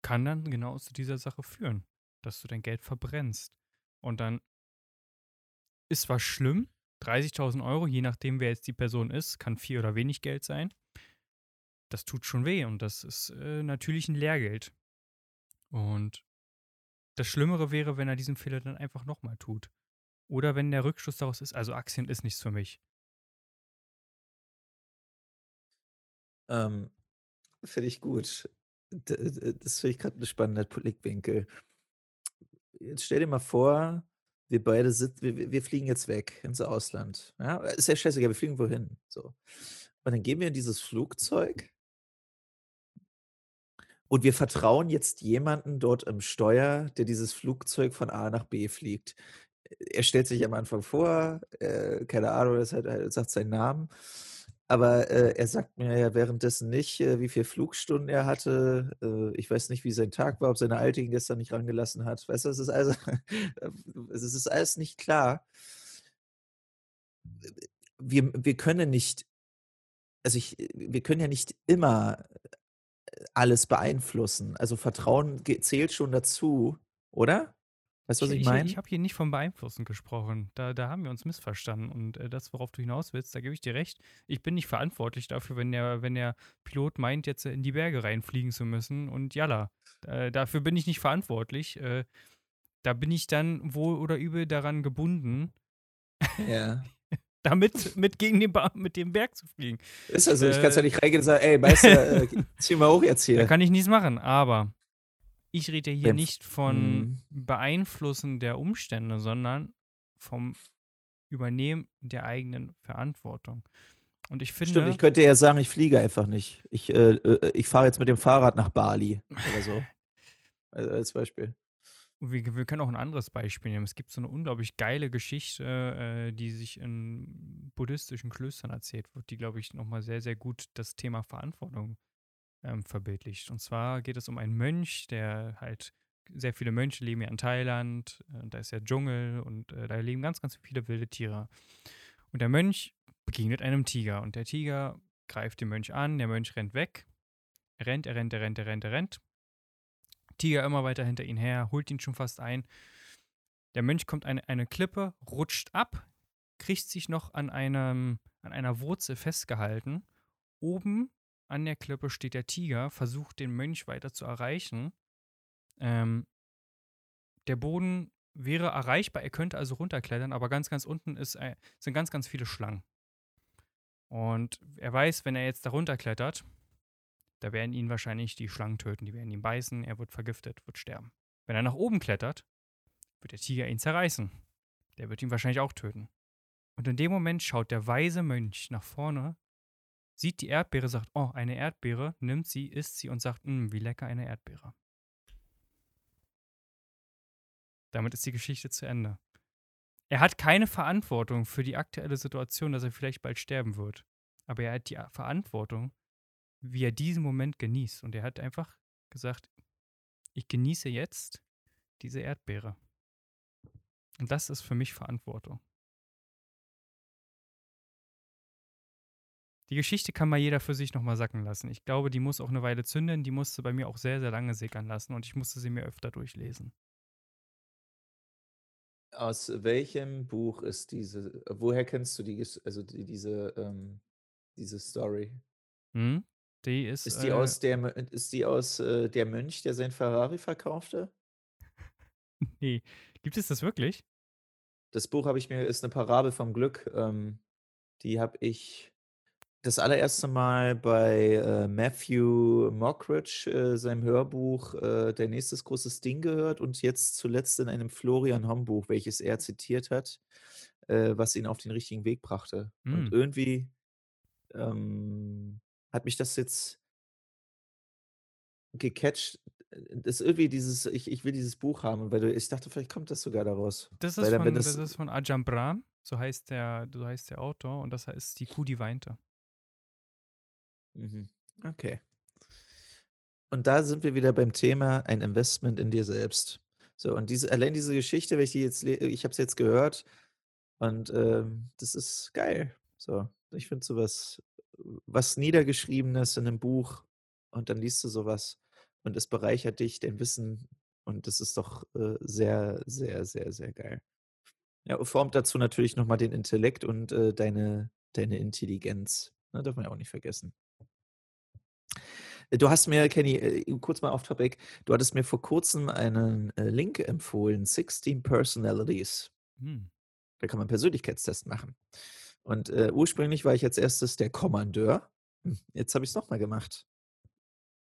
kann dann genau zu dieser Sache führen, dass du dein Geld verbrennst. Und dann ist zwar schlimm, 30.000 Euro, je nachdem, wer jetzt die Person ist, kann viel oder wenig Geld sein. Das tut schon weh und das ist äh, natürlich ein Lehrgeld. Und das Schlimmere wäre, wenn er diesen Fehler dann einfach nochmal tut. Oder wenn der Rückschluss daraus ist, also Aktien ist nichts für mich. Ähm, finde ich gut. Das finde ich grad 'n spannender Blickwinkel. Jetzt stell dir mal vor, wir beide sit wir wir wir fliegen jetzt weg ins Ausland, ja? Ist ja scheißegal, wir fliegen wohin, so. Und dann gehen wir in dieses Flugzeug und wir vertrauen jetzt jemanden dort im Steuer, der dieses Flugzeug von A nach B fliegt. Er stellt sich am Anfang vor, äh, keine Ahnung, er sagt er sagt seinen Namen, aber, äh, er sagt mir ja währenddessen nicht, äh, wie viel Flugstunden er hatte. Äh, ich weiß nicht, wie sein Tag war, ob seine Alte ihn gestern nicht rangelassen hat. Weißt du, es ist also es ist alles nicht klar. Wir wir können nicht also ich wir können ja nicht immer alles beeinflussen. Also Vertrauen zählt schon dazu, oder? Weißt du, Ich, was ich ich, ich meine? habe hier nicht vom Beeinflussen gesprochen. Da, da haben wir uns missverstanden. Und äh, das, worauf du hinaus willst, da gebe ich dir recht. Ich bin nicht verantwortlich dafür, wenn der, wenn der Pilot meint, jetzt in die Berge reinfliegen zu müssen. Und jalla, äh, dafür bin ich nicht verantwortlich. Äh, da bin ich dann wohl oder übel daran gebunden, Ja. Damit mit gegen den ba mit dem Berg zu fliegen. Ist ja so, ich kann's ja Äh, nicht reingehen und sagen: „Ey, Meister, äh, zieh mal hoch jetzt Da hier.“ kann ich nichts machen, aber ich rede hier Beim F nicht von mhm. Beeinflussen der Umstände, sondern vom Übernehmen der eigenen Verantwortung. Und ich Stimmt, finde ich könnte ja sagen, ich fliege einfach nicht. Ich, äh, äh, ich fahre jetzt mit dem Fahrrad nach Bali oder so. Al als Beispiel. Wir wir können auch ein anderes Beispiel nehmen. Es gibt so eine unglaublich geile Geschichte, äh, die sich in buddhistischen Klöstern erzählt wird, die, glaube ich, noch mal sehr, sehr gut das Thema Verantwortung, ähm, verbildlicht. Und zwar geht es um einen Mönch, der halt sehr viele Mönche leben ja in Thailand, äh, da ist ja Dschungel und, äh, da leben ganz, ganz viele wilde Tiere. Und der Mönch begegnet einem Tiger und der Tiger greift den Mönch an, der Mönch rennt weg. Er rennt, er rennt, er rennt, er rennt, er rennt. Tiger immer weiter hinter ihn her, holt ihn schon fast ein. Der Mönch kommt eine, eine Klippe, rutscht ab, kriegt sich noch an, einem, an einer Wurzel festgehalten. Oben an der Klippe steht der Tiger, versucht den Mönch weiter zu erreichen. Ähm, der Boden wäre erreichbar, er könnte also runterklettern, aber ganz, ganz unten ist, äh, sind ganz, ganz viele Schlangen. Und er weiß, wenn er jetzt da runterklettert, da werden ihn wahrscheinlich die Schlangen töten, die werden ihn beißen, er wird vergiftet, wird sterben. Wenn er nach oben klettert, wird der Tiger ihn zerreißen. Der wird ihn wahrscheinlich auch töten. Und in dem Moment schaut der weise Mönch nach vorne, sieht die Erdbeere, sagt, oh, eine Erdbeere, nimmt sie, isst sie und sagt, "Mm, wie lecker eine Erdbeere. Damit ist die Geschichte zu Ende. Er hat keine Verantwortung für die aktuelle Situation, dass er vielleicht bald sterben wird. Aber er hat die Verantwortung, wie er diesen Moment genießt. Und er hat einfach gesagt, ich genieße jetzt diese Erdbeere. Und das ist für mich Verantwortung. Die Geschichte kann mal jeder für sich nochmal sacken lassen. Ich glaube, die muss auch eine Weile zünden. Die musste bei mir auch sehr, sehr lange sickern lassen und ich musste sie mir öfter durchlesen. Aus welchem Buch ist diese, woher kennst du die, also die, diese, ähm, diese Story? Hm? Die ist. Ist die äh, aus der, ist die aus äh, der Mönch, der sein Ferrari verkaufte? nee. Gibt es das wirklich? Das Buch habe ich mir, ist eine Parabel vom Glück. Ähm, die habe ich das allererste Mal bei äh, Matthew Mockridge, äh, seinem Hörbuch äh, Der nächstes großes Ding gehört und jetzt zuletzt in einem Florian Homm-Buch, welches er zitiert hat, äh, was ihn auf den richtigen Weg brachte. Und Hm. irgendwie ähm, hat mich das jetzt gecatcht. äh, Das ist irgendwie dieses, ich, ich will dieses Buch haben, weil du, ich dachte, vielleicht kommt das sogar daraus. Das ist dann, von, das das, ist von Ajahn Brahm, so heißt der, so heißt der Autor, und das heißt Die Kuh, die weinte. Mhm. Okay. Und da sind wir wieder beim Thema ein Investment in dir selbst. So, und diese, allein diese Geschichte, wenn ich die jetzt, ich habe es jetzt gehört und ähm, das ist geil. So, ich finde sowas, was Niedergeschriebenes in einem Buch und dann liest du sowas und es bereichert dich, dein Wissen und das ist doch äh, sehr, sehr, sehr, sehr geil. Ja, formt dazu natürlich nochmal den Intellekt und äh, deine, deine Intelligenz. Ne, darf man ja auch nicht vergessen. Du hast mir, Kenny, äh, kurz mal off topic, du hattest mir vor kurzem einen äh, Link empfohlen, 16 Personalities. Hm. Da kann man Persönlichkeitstest machen. Und äh, ursprünglich war ich als erstes der Kommandeur. Hm, Jetzt habe ich es nochmal gemacht.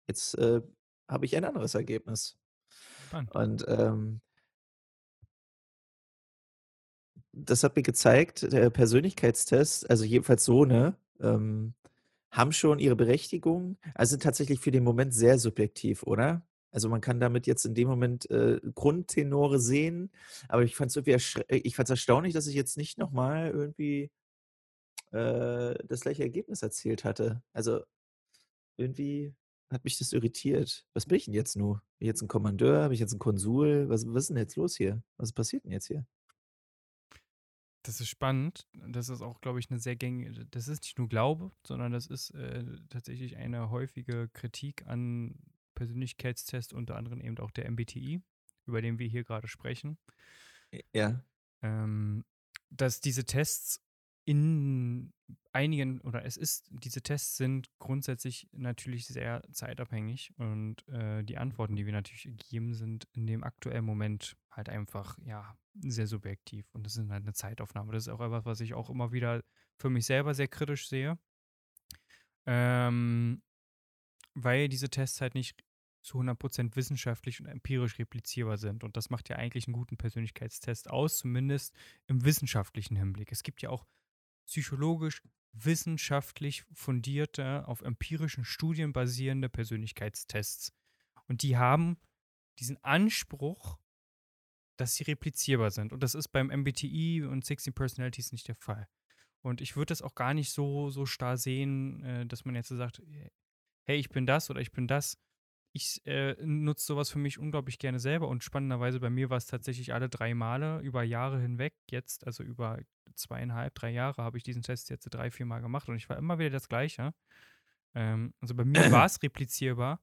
Jetzt äh, habe ich ein anderes Ergebnis. Spannend. Und ähm, das hat mir gezeigt, der Persönlichkeitstest, also jedenfalls so eine, ähm, haben schon ihre Berechtigung, also sind tatsächlich für den Moment sehr subjektiv, oder? Also man kann damit jetzt in dem Moment äh, Grundtenore sehen, aber ich fand es irgendwie erschre- ich fand's erstaunlich, dass ich jetzt nicht nochmal irgendwie äh, das gleiche Ergebnis erzielt hatte. Also irgendwie hat mich das irritiert. Was bin ich denn jetzt nur? Bin ich jetzt ein Kommandeur? Bin ich jetzt ein Konsul? Was, was ist denn jetzt los hier? Was passiert denn jetzt hier? Das ist spannend. Das ist auch, glaube ich, eine sehr gängige, das ist nicht nur Glaube, sondern das ist äh, tatsächlich eine häufige Kritik an Persönlichkeitstests, unter anderem eben auch der MBTI, über den wir hier gerade sprechen. Ja. ähm, dass diese Tests in einigen, oder es ist, diese Tests sind grundsätzlich natürlich sehr zeitabhängig und äh, die Antworten, die wir natürlich geben, sind in dem aktuellen Moment halt einfach, ja, sehr subjektiv und das ist halt eine Zeitaufnahme. Das ist auch etwas, was ich auch immer wieder für mich selber sehr kritisch sehe, ähm, weil diese Tests halt nicht zu 100% wissenschaftlich und empirisch replizierbar sind. Und das macht ja eigentlich einen guten Persönlichkeitstest aus, zumindest im wissenschaftlichen Hinblick. Es gibt ja auch psychologisch, wissenschaftlich fundierte, auf empirischen Studien basierende Persönlichkeitstests. Und die haben diesen Anspruch, dass sie replizierbar sind. Und das ist beim MBTI und 16 Personalities nicht der Fall. Und ich würde das auch gar nicht so, so starr sehen, äh, dass man jetzt so sagt, hey, ich bin das oder ich bin das. Ich äh, nutze sowas für mich unglaublich gerne selber und spannenderweise bei mir war es tatsächlich alle drei Male über Jahre hinweg. Jetzt, also über zweieinhalb, drei Jahre, habe ich diesen Test jetzt drei, vier Mal gemacht und ich war immer wieder das Gleiche. Ähm, also bei mir war es replizierbar,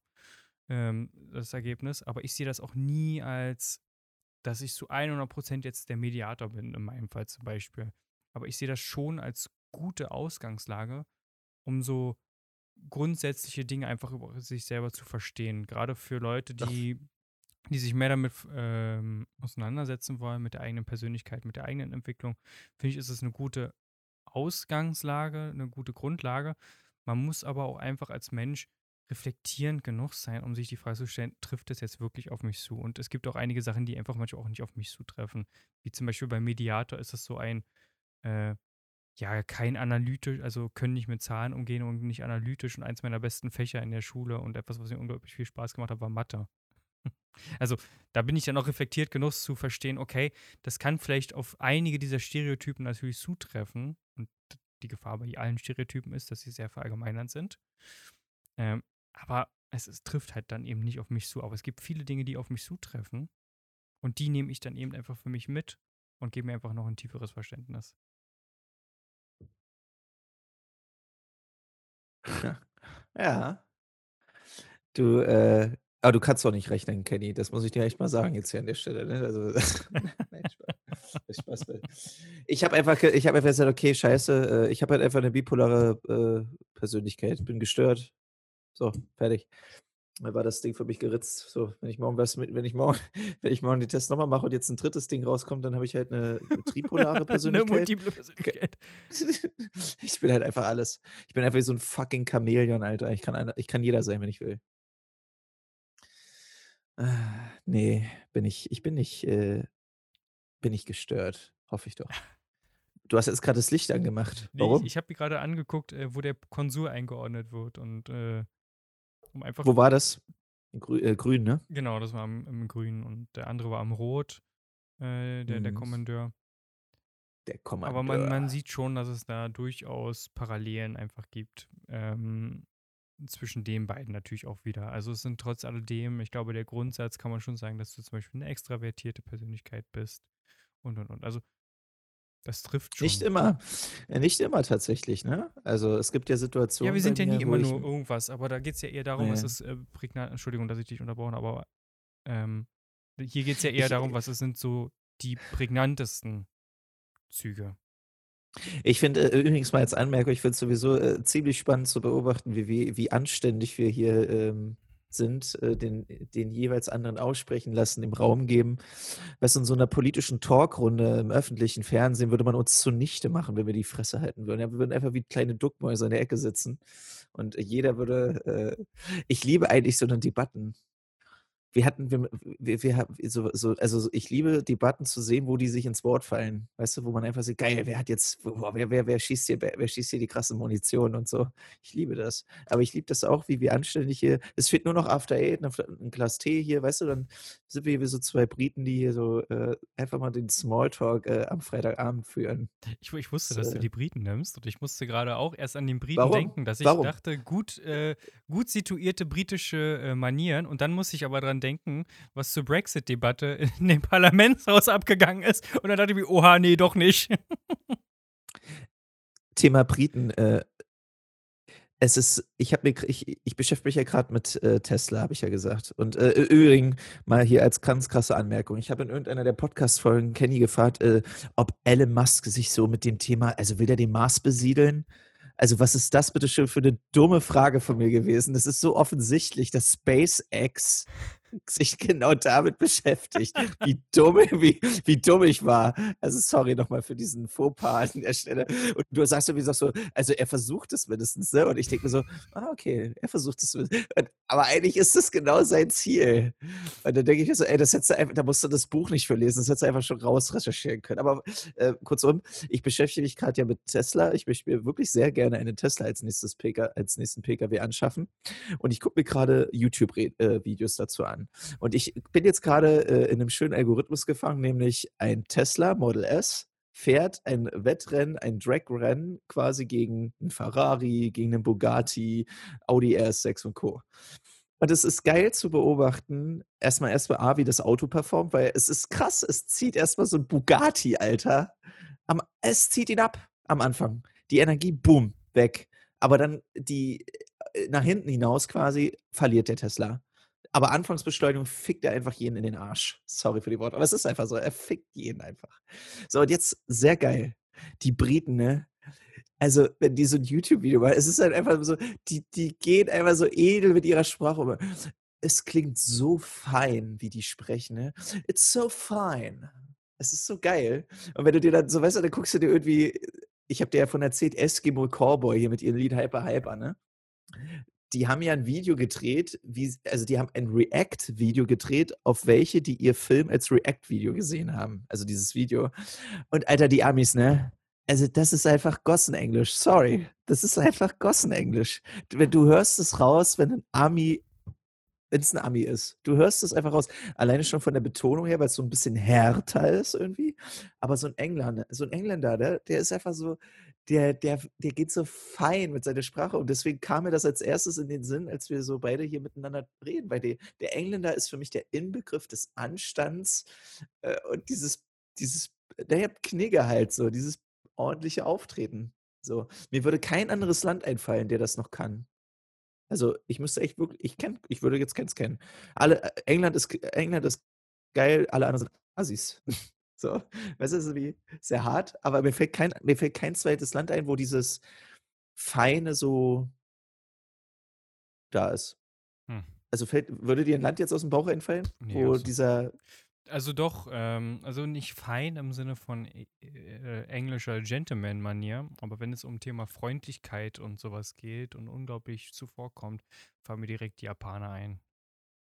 ähm, das Ergebnis, aber ich sehe das auch nie als, dass ich zu 100% jetzt der Mediator bin, in meinem Fall zum Beispiel. Aber ich sehe das schon als gute Ausgangslage, um so grundsätzliche Dinge einfach über sich selber zu verstehen. Gerade für Leute, die, die sich mehr damit ähm, auseinandersetzen wollen, mit der eigenen Persönlichkeit, mit der eigenen Entwicklung, finde ich, ist es eine gute Ausgangslage, eine gute Grundlage. Man muss aber auch einfach als Mensch reflektierend genug sein, um sich die Frage zu stellen, trifft das jetzt wirklich auf mich zu? Und es gibt auch einige Sachen, die einfach manchmal auch nicht auf mich zutreffen. Wie zum Beispiel beim Mediator ist es so ein, äh, ja, kein analytisch, also können nicht mit Zahlen umgehen und nicht analytisch. Und eins meiner besten Fächer in der Schule und etwas, was mir unglaublich viel Spaß gemacht hat, war Mathe. Also, da bin ich dann auch reflektiert genug zu verstehen, okay, das kann vielleicht auf einige dieser Stereotypen natürlich zutreffen. Und die Gefahr bei allen Stereotypen ist, dass sie sehr verallgemeinernd sind. Ähm, aber es, es trifft halt dann eben nicht auf mich zu. Aber es gibt viele Dinge, die auf mich zutreffen. Und die nehme ich dann eben einfach für mich mit und gebe mir einfach noch ein tieferes Verständnis. Ja. Du, äh, aber du kannst doch nicht rechnen, Kenny. Das muss ich dir echt mal sagen jetzt hier an der Stelle. Ne? Also, nein, Spaß. Ich habe einfach, ich hab einfach gesagt, okay, scheiße, äh, ich habe halt einfach eine bipolare äh, Persönlichkeit, bin gestört. So, fertig. War das Ding für mich geritzt. So, wenn ich morgen was mit, wenn ich morgen, wenn ich morgen die Tests nochmal mache und jetzt ein drittes Ding rauskommt, dann habe ich halt eine, eine tripolare Persönlichkeit. eine multiple Persönlichkeit. ich bin halt einfach alles. Ich bin einfach so ein fucking Chamäleon, Alter. Ich kann, ich kann jeder sein, wenn ich will. Ah, ne, bin ich ich bin nicht äh, bin nicht gestört, hoffe ich doch. Du hast jetzt gerade das Licht angemacht. Ne, ich ich habe mir gerade angeguckt, äh, wo der Konsur eingeordnet wird und, äh, um einfach Wo war das? Grü äh, grün, ne? Genau, das war im im Grün und der andere war im Rot, äh, der der Mhm. Kommandeur. Der Aber man man Kommandeur. sieht schon, dass es da durchaus Parallelen einfach gibt, ähm zwischen den beiden natürlich auch wieder. Also es sind trotz alledem, ich glaube, der Grundsatz kann man schon sagen, dass du zum Beispiel eine extravertierte Persönlichkeit bist und und und. Also das trifft Nicht schon. immer. Äh, nicht immer tatsächlich, ne? Also es gibt ja Ja, Situationen wir bei sind ja nie immer nur irgendwas, aber da geht es ja eher darum, was Ne. ist äh, prägnant Entschuldigung, dass ich dich unterbrochen aber ähm, hier geht es ja eher Ich darum, äh was es sind so die prägnantesten Züge. Ich finde, äh, übrigens mal als Anmerkung, ich finde es sowieso, äh, ziemlich spannend zu beobachten, wie wie wie anständig wir hier, ähm, sind, äh, den den jeweils anderen aussprechen lassen, im Raum geben. Du, in so 'ner politischen Talkrunde im öffentlichen Fernsehen würde man uns zunichte machen, wenn wir die Fresse halten würden. Ja, wir würden einfach wie kleine Duckmäuse in der Ecke sitzen und jeder würde äh, ich liebe eigentlich so 'ne Debatten. Wir hatten wir wir wir haben so so also, ich liebe Debatten zu sehen, wo die sich ins Wort fallen. Weißt du, wo man einfach sieht: „Geil, wer hat jetzt boah, wer wer wer schießt hier wer wer schießt hier die krasse Munition“ und so. Ich liebe das. Aber ich liebe das auch, wie wir anständig hier es fehlt nur noch After Eight, 'ne Fl 'n Glas Tee hier, weißt du, dann sind wir hier wie so 2 Briten, die hier so, äh, einfach mal den Smalltalk, äh, am Freitagabend führen. Ich ich wusste, Das, dass du die Briten nimmst und ich musste gerade auch erst an den Briten Warum? denken, dass ich Warum? dachte, gut äh, gut situierte britische, äh, Manieren und dann musste ich aber dran denken, was zur Brexit-Debatte in dem Parlamentshaus abgegangen ist und dann dachte ich mir: „Oha, ne, doch nicht.“ Thema Briten, äh es ist ich habe mir ich ich beschäftige mich ja grad mit, äh, Tesla, habe ich ja gesagt. Und, äh, Ü Übrigen mal hier als ganz krasse Anmerkung. Ich habe in irgendeiner der Podcast-Folgen Kenny gefragt, äh, ob Elon Musk sich so mit dem Thema also, will der den Mars besiedeln? Also, was ist das bitte schön für 'ne dumme Frage von mir gewesen? Das ist so offensichtlich, dass SpaceX sich genau damit beschäftigt. Wie dumm wie wie dumm ich war. Also, sorry noch mal für diesen Fauxpas an der Stelle. Und du sagst irgendwie so: „Also, er versucht es mindestens“, ne? Und ich denke mir so: „Ah, okay, er versucht es aber eigentlich ist das genau sein Ziel.“ Und dann denke ich mir so: „Ey, das hättest du einfach da musst du das Buch nicht für lesen, das hättest du einfach schon raus recherchieren können.“ Aber, äh, kurzum, ich beschäftige mich grad ja mit Tesla. Ich möchte mir wirklich sehr gerne einen Tesla als nächstes PK als nächsten PKW anschaffen. Und ich gucke mir grade YouTube Re äh, dazu an. Und ich bin jetzt grade, äh, in 'nem schönen Algorithmus gefangen, nämlich ein Tesla Model S fährt ein Wettrennen, ein Drag-Rennen quasi gegen 'n Ferrari, gegen 'nen Bugatti, Audi RS6 und Co. Und es ist geil zu beobachten, erst mal erst mal A, wie das Auto performt, weil es ist krass, es zieht erst mal so 'n Bugatti, Alter. Am es zieht ihn ab am Anfang. Die Energie, boom, weg. Aber dann die äh, nach hinten hinaus quasi verliert der Tesla. Aber Anfangsbeschleunigung fickt er einfach jeden in den Arsch. Sorry für die Worte, aber es ist einfach so. Er fickt jeden einfach. So, und jetzt sehr geil. Die Briten, ne? Also, wenn die so 'n YouTube-Video machen es ist halt einfach so, die die gehen einfach so edel mit ihrer Sprache um. Es klingt so fein, wie die sprechen, ne? „It's so fine.“ Es ist so geil. Und wenn du dir dann so weißt du, dann guckst du dir irgendwie ich habe dir ja von erzählt, Eskimo Callboy hier mit ihrem Lied „Hyper Hyper“, ne? Die haben ja 'n Video gedreht, wie also, die haben ein React-Video gedreht auf welche, die ihr Film als React-Video gesehen haben, also, dieses Video. Und Alter, die Amis, ne? Also, das ist einfach Gossenenglisch. Sorry, das ist einfach Gossenenglisch. Wenn du hörst es raus, wenn 'n Ami wenn's 'n Ami ist. Du hörst es einfach raus. Alleine schon von der Betonung her, weil's so 'n bisschen härter ist irgendwie. Aber so 'n Englan so 'n Engländer, der der ist einfach so der der der geht so fein mit seiner Sprache und deswegen kam mir das als Erstes in den Sinn, als wir so beide hier miteinander reden, weil de der Engländer ist für mich der Inbegriff des Anstands, äh, und dieses dieses na ja, Knigge halt so, dieses ordentliche Auftreten, so. Mir würde kein anderes Land einfallen, der das noch kann. Also, ich müsste echt wirkl ich kenne ich würde jetzt keins kennen. Alle äh, England ist England ist geil, alle anderen sind Assis. So, weißt du, wie sehr hart, aber mir fällt kein mir fällt kein zweites Land ein, wo dieses Feine so da ist. Hm. Also, fällt würde dir 'n Land jetzt aus'm Bauch einfallen, Ne, wo also dieser also doch, ähm, also nicht fein im Sinne von e äh, englischer Gentleman-Manier, aber wenn es um Thema Freundlichkeit und so was geht und unglaublich zuvorkommt, fallen mir direkt die Japaner ein.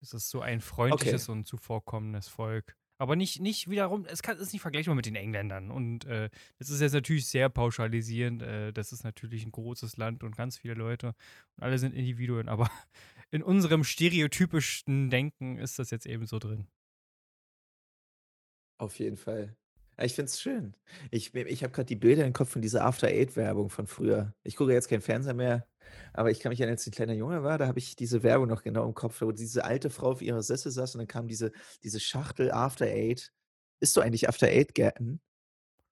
Es ist so ein Okay. freundliches und zuvorkommendes Volk. Aber nicht nicht wiederum es kann ist nicht vergleichbar mit den Engländern und, äh, das ist jetzt natürlich sehr pauschalisierend. Äh, das ist natürlich 'n großes Land und ganz viele Leute und alle sind Individuen, aber in unserem stereotypischen Denken ist das jetzt eben so drin. Auf jeden Fall. Ich finde es schön. Ich ich habe grad die Bilder im Kopf von dieser After Eight Werbung von früher. Ich gucke jetzt keinen Fernseher mehr, aber ich kann mich erinnern, als ich 'n kleiner Junge war, da habe ich diese Werbung noch genau im Kopf, wo diese alte Frau auf ihrer Sessel saß und dann kam diese diese Schachtel After Eight. Isst du eigentlich After Eight gern?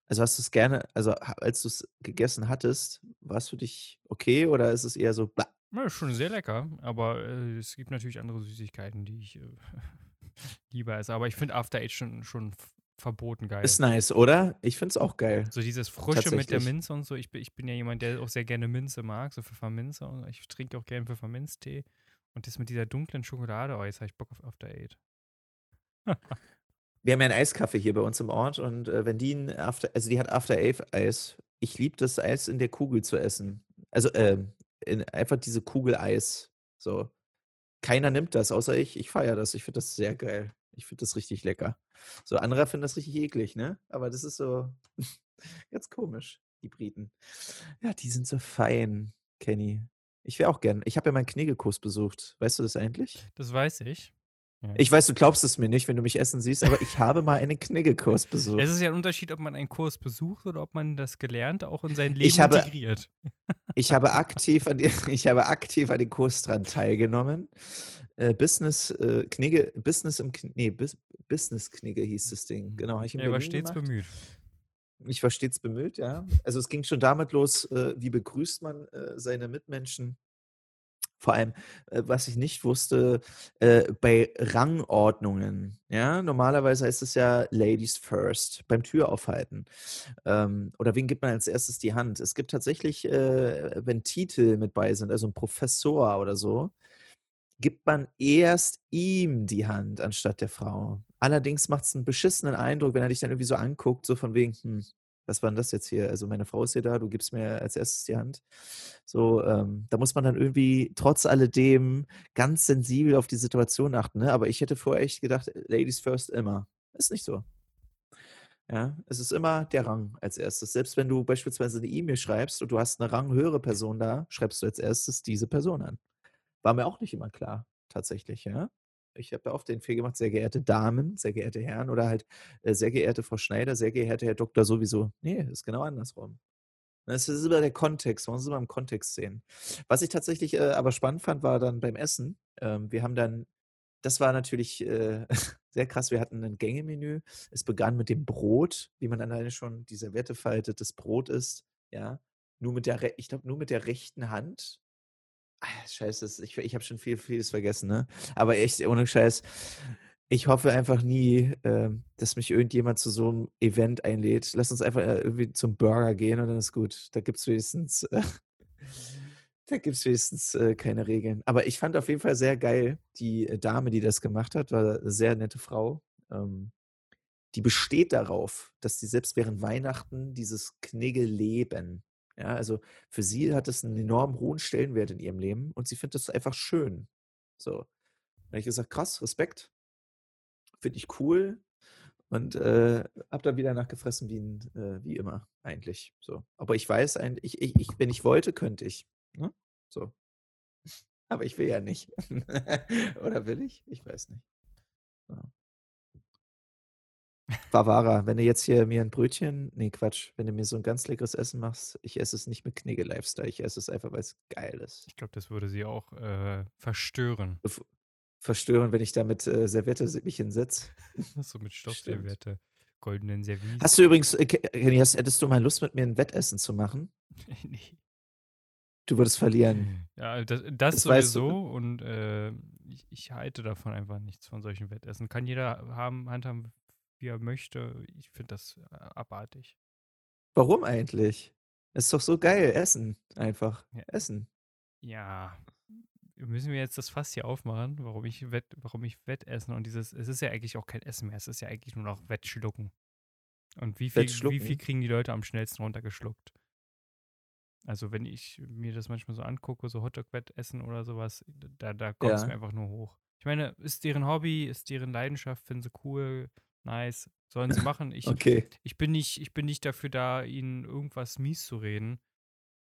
Also, hast du's gerne also, als du's gegessen hattest, war's für dich okay oder ist es eher so: „Ba“? Ja, schon sehr lecker, aber, äh, es gibt natürlich andere Süßigkeiten, die ich, äh, lieber esse. Aber ich finde After Eight schon schon verboten geil. Ist nice, oder? Ich finde es auch geil, So dieses Frische mit der. Minze und so. Ich bin ich bin ja jemand, der auch sehr gerne Minze mag, so Pfefferminze und ich trinke auch gern Pfefferminztee und das mit dieser dunklen Schokolade, oh, jetzt habe ich Bock auf After Eight. Wir haben ja 'n Eiskaffee hier bei uns im Ort und, äh, wenn die 'n After also, die hat After Eight Eis. Ich liebe das Eis in der Kugel zu essen. Also, ähm, in einfach diese Kugel Eis, so. Keiner nimmt das außer ich. Ich feiere das. Ich finde das sehr geil. Ich finde das richtig lecker. So, andere finden das richtig eklig, ne? Aber das ist so ganz komisch, die Briten. Ja, die sind so fein, Kenny. Ich wäre auch gern ich habe ja mal 'n Knigge-Kurs besucht. Weißt du das eigentlich? Das weiß ich, ja. Ich weiß, du glaubst es mir nicht, wenn du mich essen siehst, aber ich habe mal einen Knigge-Kurs Es ist besucht. ja 'n Unterschied, ob man einen Kurs besucht oder ob man das Gelernte auch in sein Leben Ich habe integriert. ich habe aktiv an ich habe aktiv an dem Kurs dran teilgenommen. Äh, Business, äh, Knigge Business im Kn ne, Bus Business Knigge hieß das Ding. Genau, ich Er war stets gemacht. bemüht. Ich war stets bemüht, ja. Also, es ging schon damit los, äh, wie begrüßt man, äh, seine Mitmenschen? Vor allem, äh, was ich nicht wusste, bei Rangordnungen, ja? Normalerweise heißt es ja Ladies first beim Türaufhalten. Ähm, oder wem gibt man als Erstes die Hand? Es gibt tatsächlich, wenn Titel mit bei sind, also 'n Professor oder so, gibt man erst ihm die Hand anstatt der Frau. Allerdings macht's 'n beschissenen Eindruck, wenn er dich dann irgendwie so anguckt, so von wegen: „Hm, was war 'n das jetzt hier? Also, meine Frau ist hier da, du gibst mir als Erstes die Hand.“ So, ähm, da muss man dann irgendwie trotz alledem ganz sensibel auf die Situation achten, ne? Aber ich hätte vorher echt gedacht, äh, Ladies first immer. Ist nicht so. Ja, es ist immer der Rang als Erstes. Selbst wenn du beispielsweise 'ne E-Mail schreibst und du hast 'ne ranghöhere Person da, schreibst du als Erstes diese Person an. War mir auch nicht immer klar tatsächlich, ja? Ich habe ja oft den Fehler gemacht: „Sehr geehrte Damen, sehr geehrte Herren“ oder halt, äh: „Sehr geehrte Frau Schneider, sehr geehrter Herr Doktor sowieso.“ Ne, ist genau andersrum. Es ist immer der Kontext, man muss immer im Kontext sehen. Was ich tatsächlich, äh, aber spannend fand, war dann beim Essen. Ähm, wir haben dann das war natürlich, äh, sehr krass. Wir hatten 'nen Gängemenü. Es begann mit dem Brot, wie man alleine schon die Serviette faltet, das Brot isst, ja? Nur mit der ich glaube, nur mit der rechten Hand. Ah, Scheiße, es ich ich habe schon viel vieles vergessen, ne? Aber echt, ohne Scheiß, ich hoffe einfach nie, ähm, dass mich irgendjemand zu so 'nem Event einlädt. Lass uns einfach, äh, irgendwie zum Burger gehen und dann ist gut. Da gibt's wenigstens, äh da gibt's wenigstens, äh, keine Regeln. Aber ich fand auf jeden Fall sehr geil, die, äh, Dame, die das gemacht hat, war 'ne sehr nette Frau. Ähm, die besteht darauf, dass sie selbst während Weihnachten dieses Knigge leben. Ja, also, für sie hat das 'n enorm hohen Stellenwert in ihrem Leben und sie findet das einfach schön. So. Da habe ich gesagt: „Krass, Respekt.“ Finde ich cool und, äh, habe dann wieder nachgefressen wie äh, wie immer eigentlich, so. Aber ich weiß eigen ich ich wenn ich wollte, könnte ich, ne? So. Aber ich will ja nicht. Oder will ich? Ich weiß nicht. Ja. Bavara, wenn du jetzt hier mir ein Brötchen ne, Quatsch, wenn du mir so 'n ganz leckeres Essen machst, ich esse es nicht mit Knigge-Lifestyle, ich esse es einfach, weil's geil ist. Ich glaube, das würde sie auch, äh, verstören. Verstören, wenn ich da mit, äh, Serviette mich hinsetze. So mit. Stoffserviette, goldenen. Service. Hast du übrigens, äh, Kenny, hast hättest du mal Lust, mit mir 'n Wettessen zu machen? Ne. Du würdest verlieren. Ja, das das Das sowieso und, äh, ich ich halte davon einfach nichts von solchen Wettessen. Kann jeder haben handhaben, wie er möchte. Ich finde das, äh, abartig. Warum eigentlich? Ist doch so geil, Essen einfach. Ja. Essen. Ja. Müssen wir jetzt das Fass hier aufmachen, warum ich Wett warum ich Wettessen und dieses es ist ja eigentlich auch kein Essen mehr, es ist ja eigentlich nur noch Wettschlucken. Und wie viel wie viel kriegen die Leute am schnellsten runtergeschluckt? Also, wenn ich mir das manchmal so angucke, so Hotdog-Wettessen oder so was, da da kommt's mir Ja. einfach nur hoch. Ich meine, ist deren Hobby, ist deren Leidenschaft, finden sie cool, nice, sollen sie machen. Ich Okay. ich bin nicht ich bin nicht dafür da, ihnen irgendwas mies zu reden.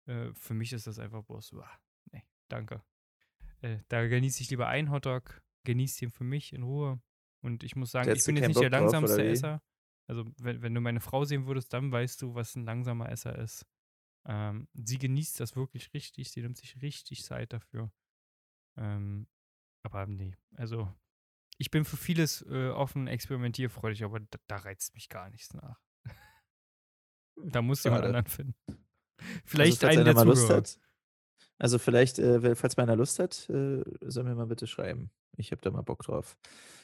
Äh, für mich ist das einfach bloß, ne, danke. Äh, da genieße ich lieber einen Hotdog, genieße den für mich in Ruhe. Und ich muss sagen, ich bin jetzt nicht der Bock drauf, oder langsamste wie? Esser. Also, wenn wenn du meine Frau sehen würdest, dann weißt du, was 'n langsamer Esser ist. Ähm, sie genießt das wirklich richtig, sie nimmt sich richtig Zeit dafür. Ähm, aber ne, also, ich bin für vieles, äh, offen, experimentierfreudig, aber d da reizt mich gar nichts nach. Da musst du jemand schade. anderen finden. Also, Vielleicht falls einen der mal Lust hat also, vielleicht, äh, falls mal einer Lust hat, äh, soll mir mal bitte schreiben. Ich habe da mal Bock drauf.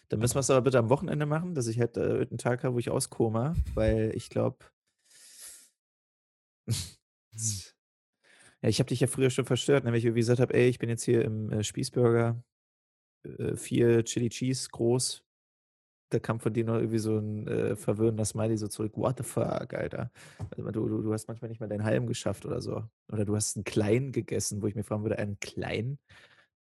Dann müssen wir's aber bitte am Wochenende machen, dass ich halt, äh, 'n Tag habe, wo ich auskoma, weil ich glaube Hm. Ja, ich habe dich ja früher schon verstört, ne, wenn ich gesagt habe: „Ey, ich bin jetzt hier im, äh, Spießburger, äh, 4 Chili Cheese groß.“ Da kam von dir nur irgendwie so 'n, äh, verwirrender Smiley so zurück: „What the fuck, Alter?“ Also, du du du hast manchmal nicht mal deinen halben geschafft oder so. Oder du hast 'n kleinen gegessen, wo ich mich fragen würde: „Einen kleinen?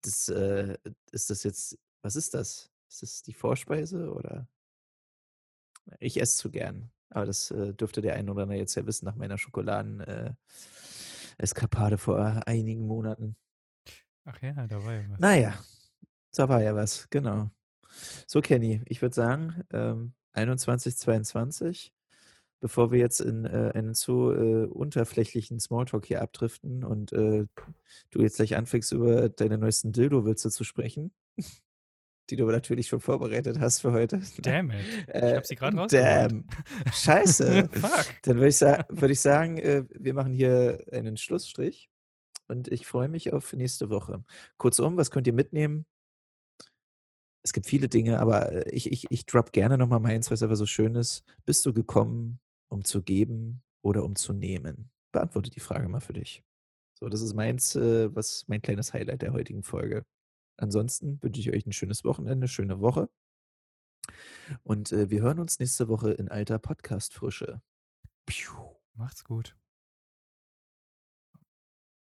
Das, äh ist das jetzt was ist das? Ist das die Vorspeise oder“ Ich esse zu gern, aber das, äh, dürfte der ein oder andere jetzt ja wissen nach meiner Schokoladen äh, Eskapade vor einigen Monaten. Ach ja, da war ja was. Na ja, da war ja was, genau. So, Kenny, ich würde sagen, ähm, 21:22, bevor wir jetzt in, äh, einen zu, äh, unterflächlichen Smalltalk hier abdriften und, äh, du jetzt gleich anfängst, über deine neuesten Dildo-Witze zu sprechen, die du aber natürlich schon vorbereitet hast für heute. Damn it. Ich Äh, habe sie rausgeholt. damn. Scheiße. Fuck. Dann würde ich sa würde ich sagen, äh, wir machen hier einen Schlussstrich und ich freue mich auf nächste Woche. Kurzum, was könnt ihr mitnehmen? Es gibt viele Dinge, aber, äh, ich ich ich droppe gerne noch mal meins, weil's einfach so schön ist. Bist du gekommen, um zu geben oder um zu nehmen? Beantworte die Frage mal für dich. So, das ist meins, äh, was mein kleines Highlight der heutigen Folge. Ansonsten wünsche ich euch 'n schönes Wochenende, schöne Woche. Und, äh, wir hören uns nächste Woche in alter Podcast-Frische. Macht's gut.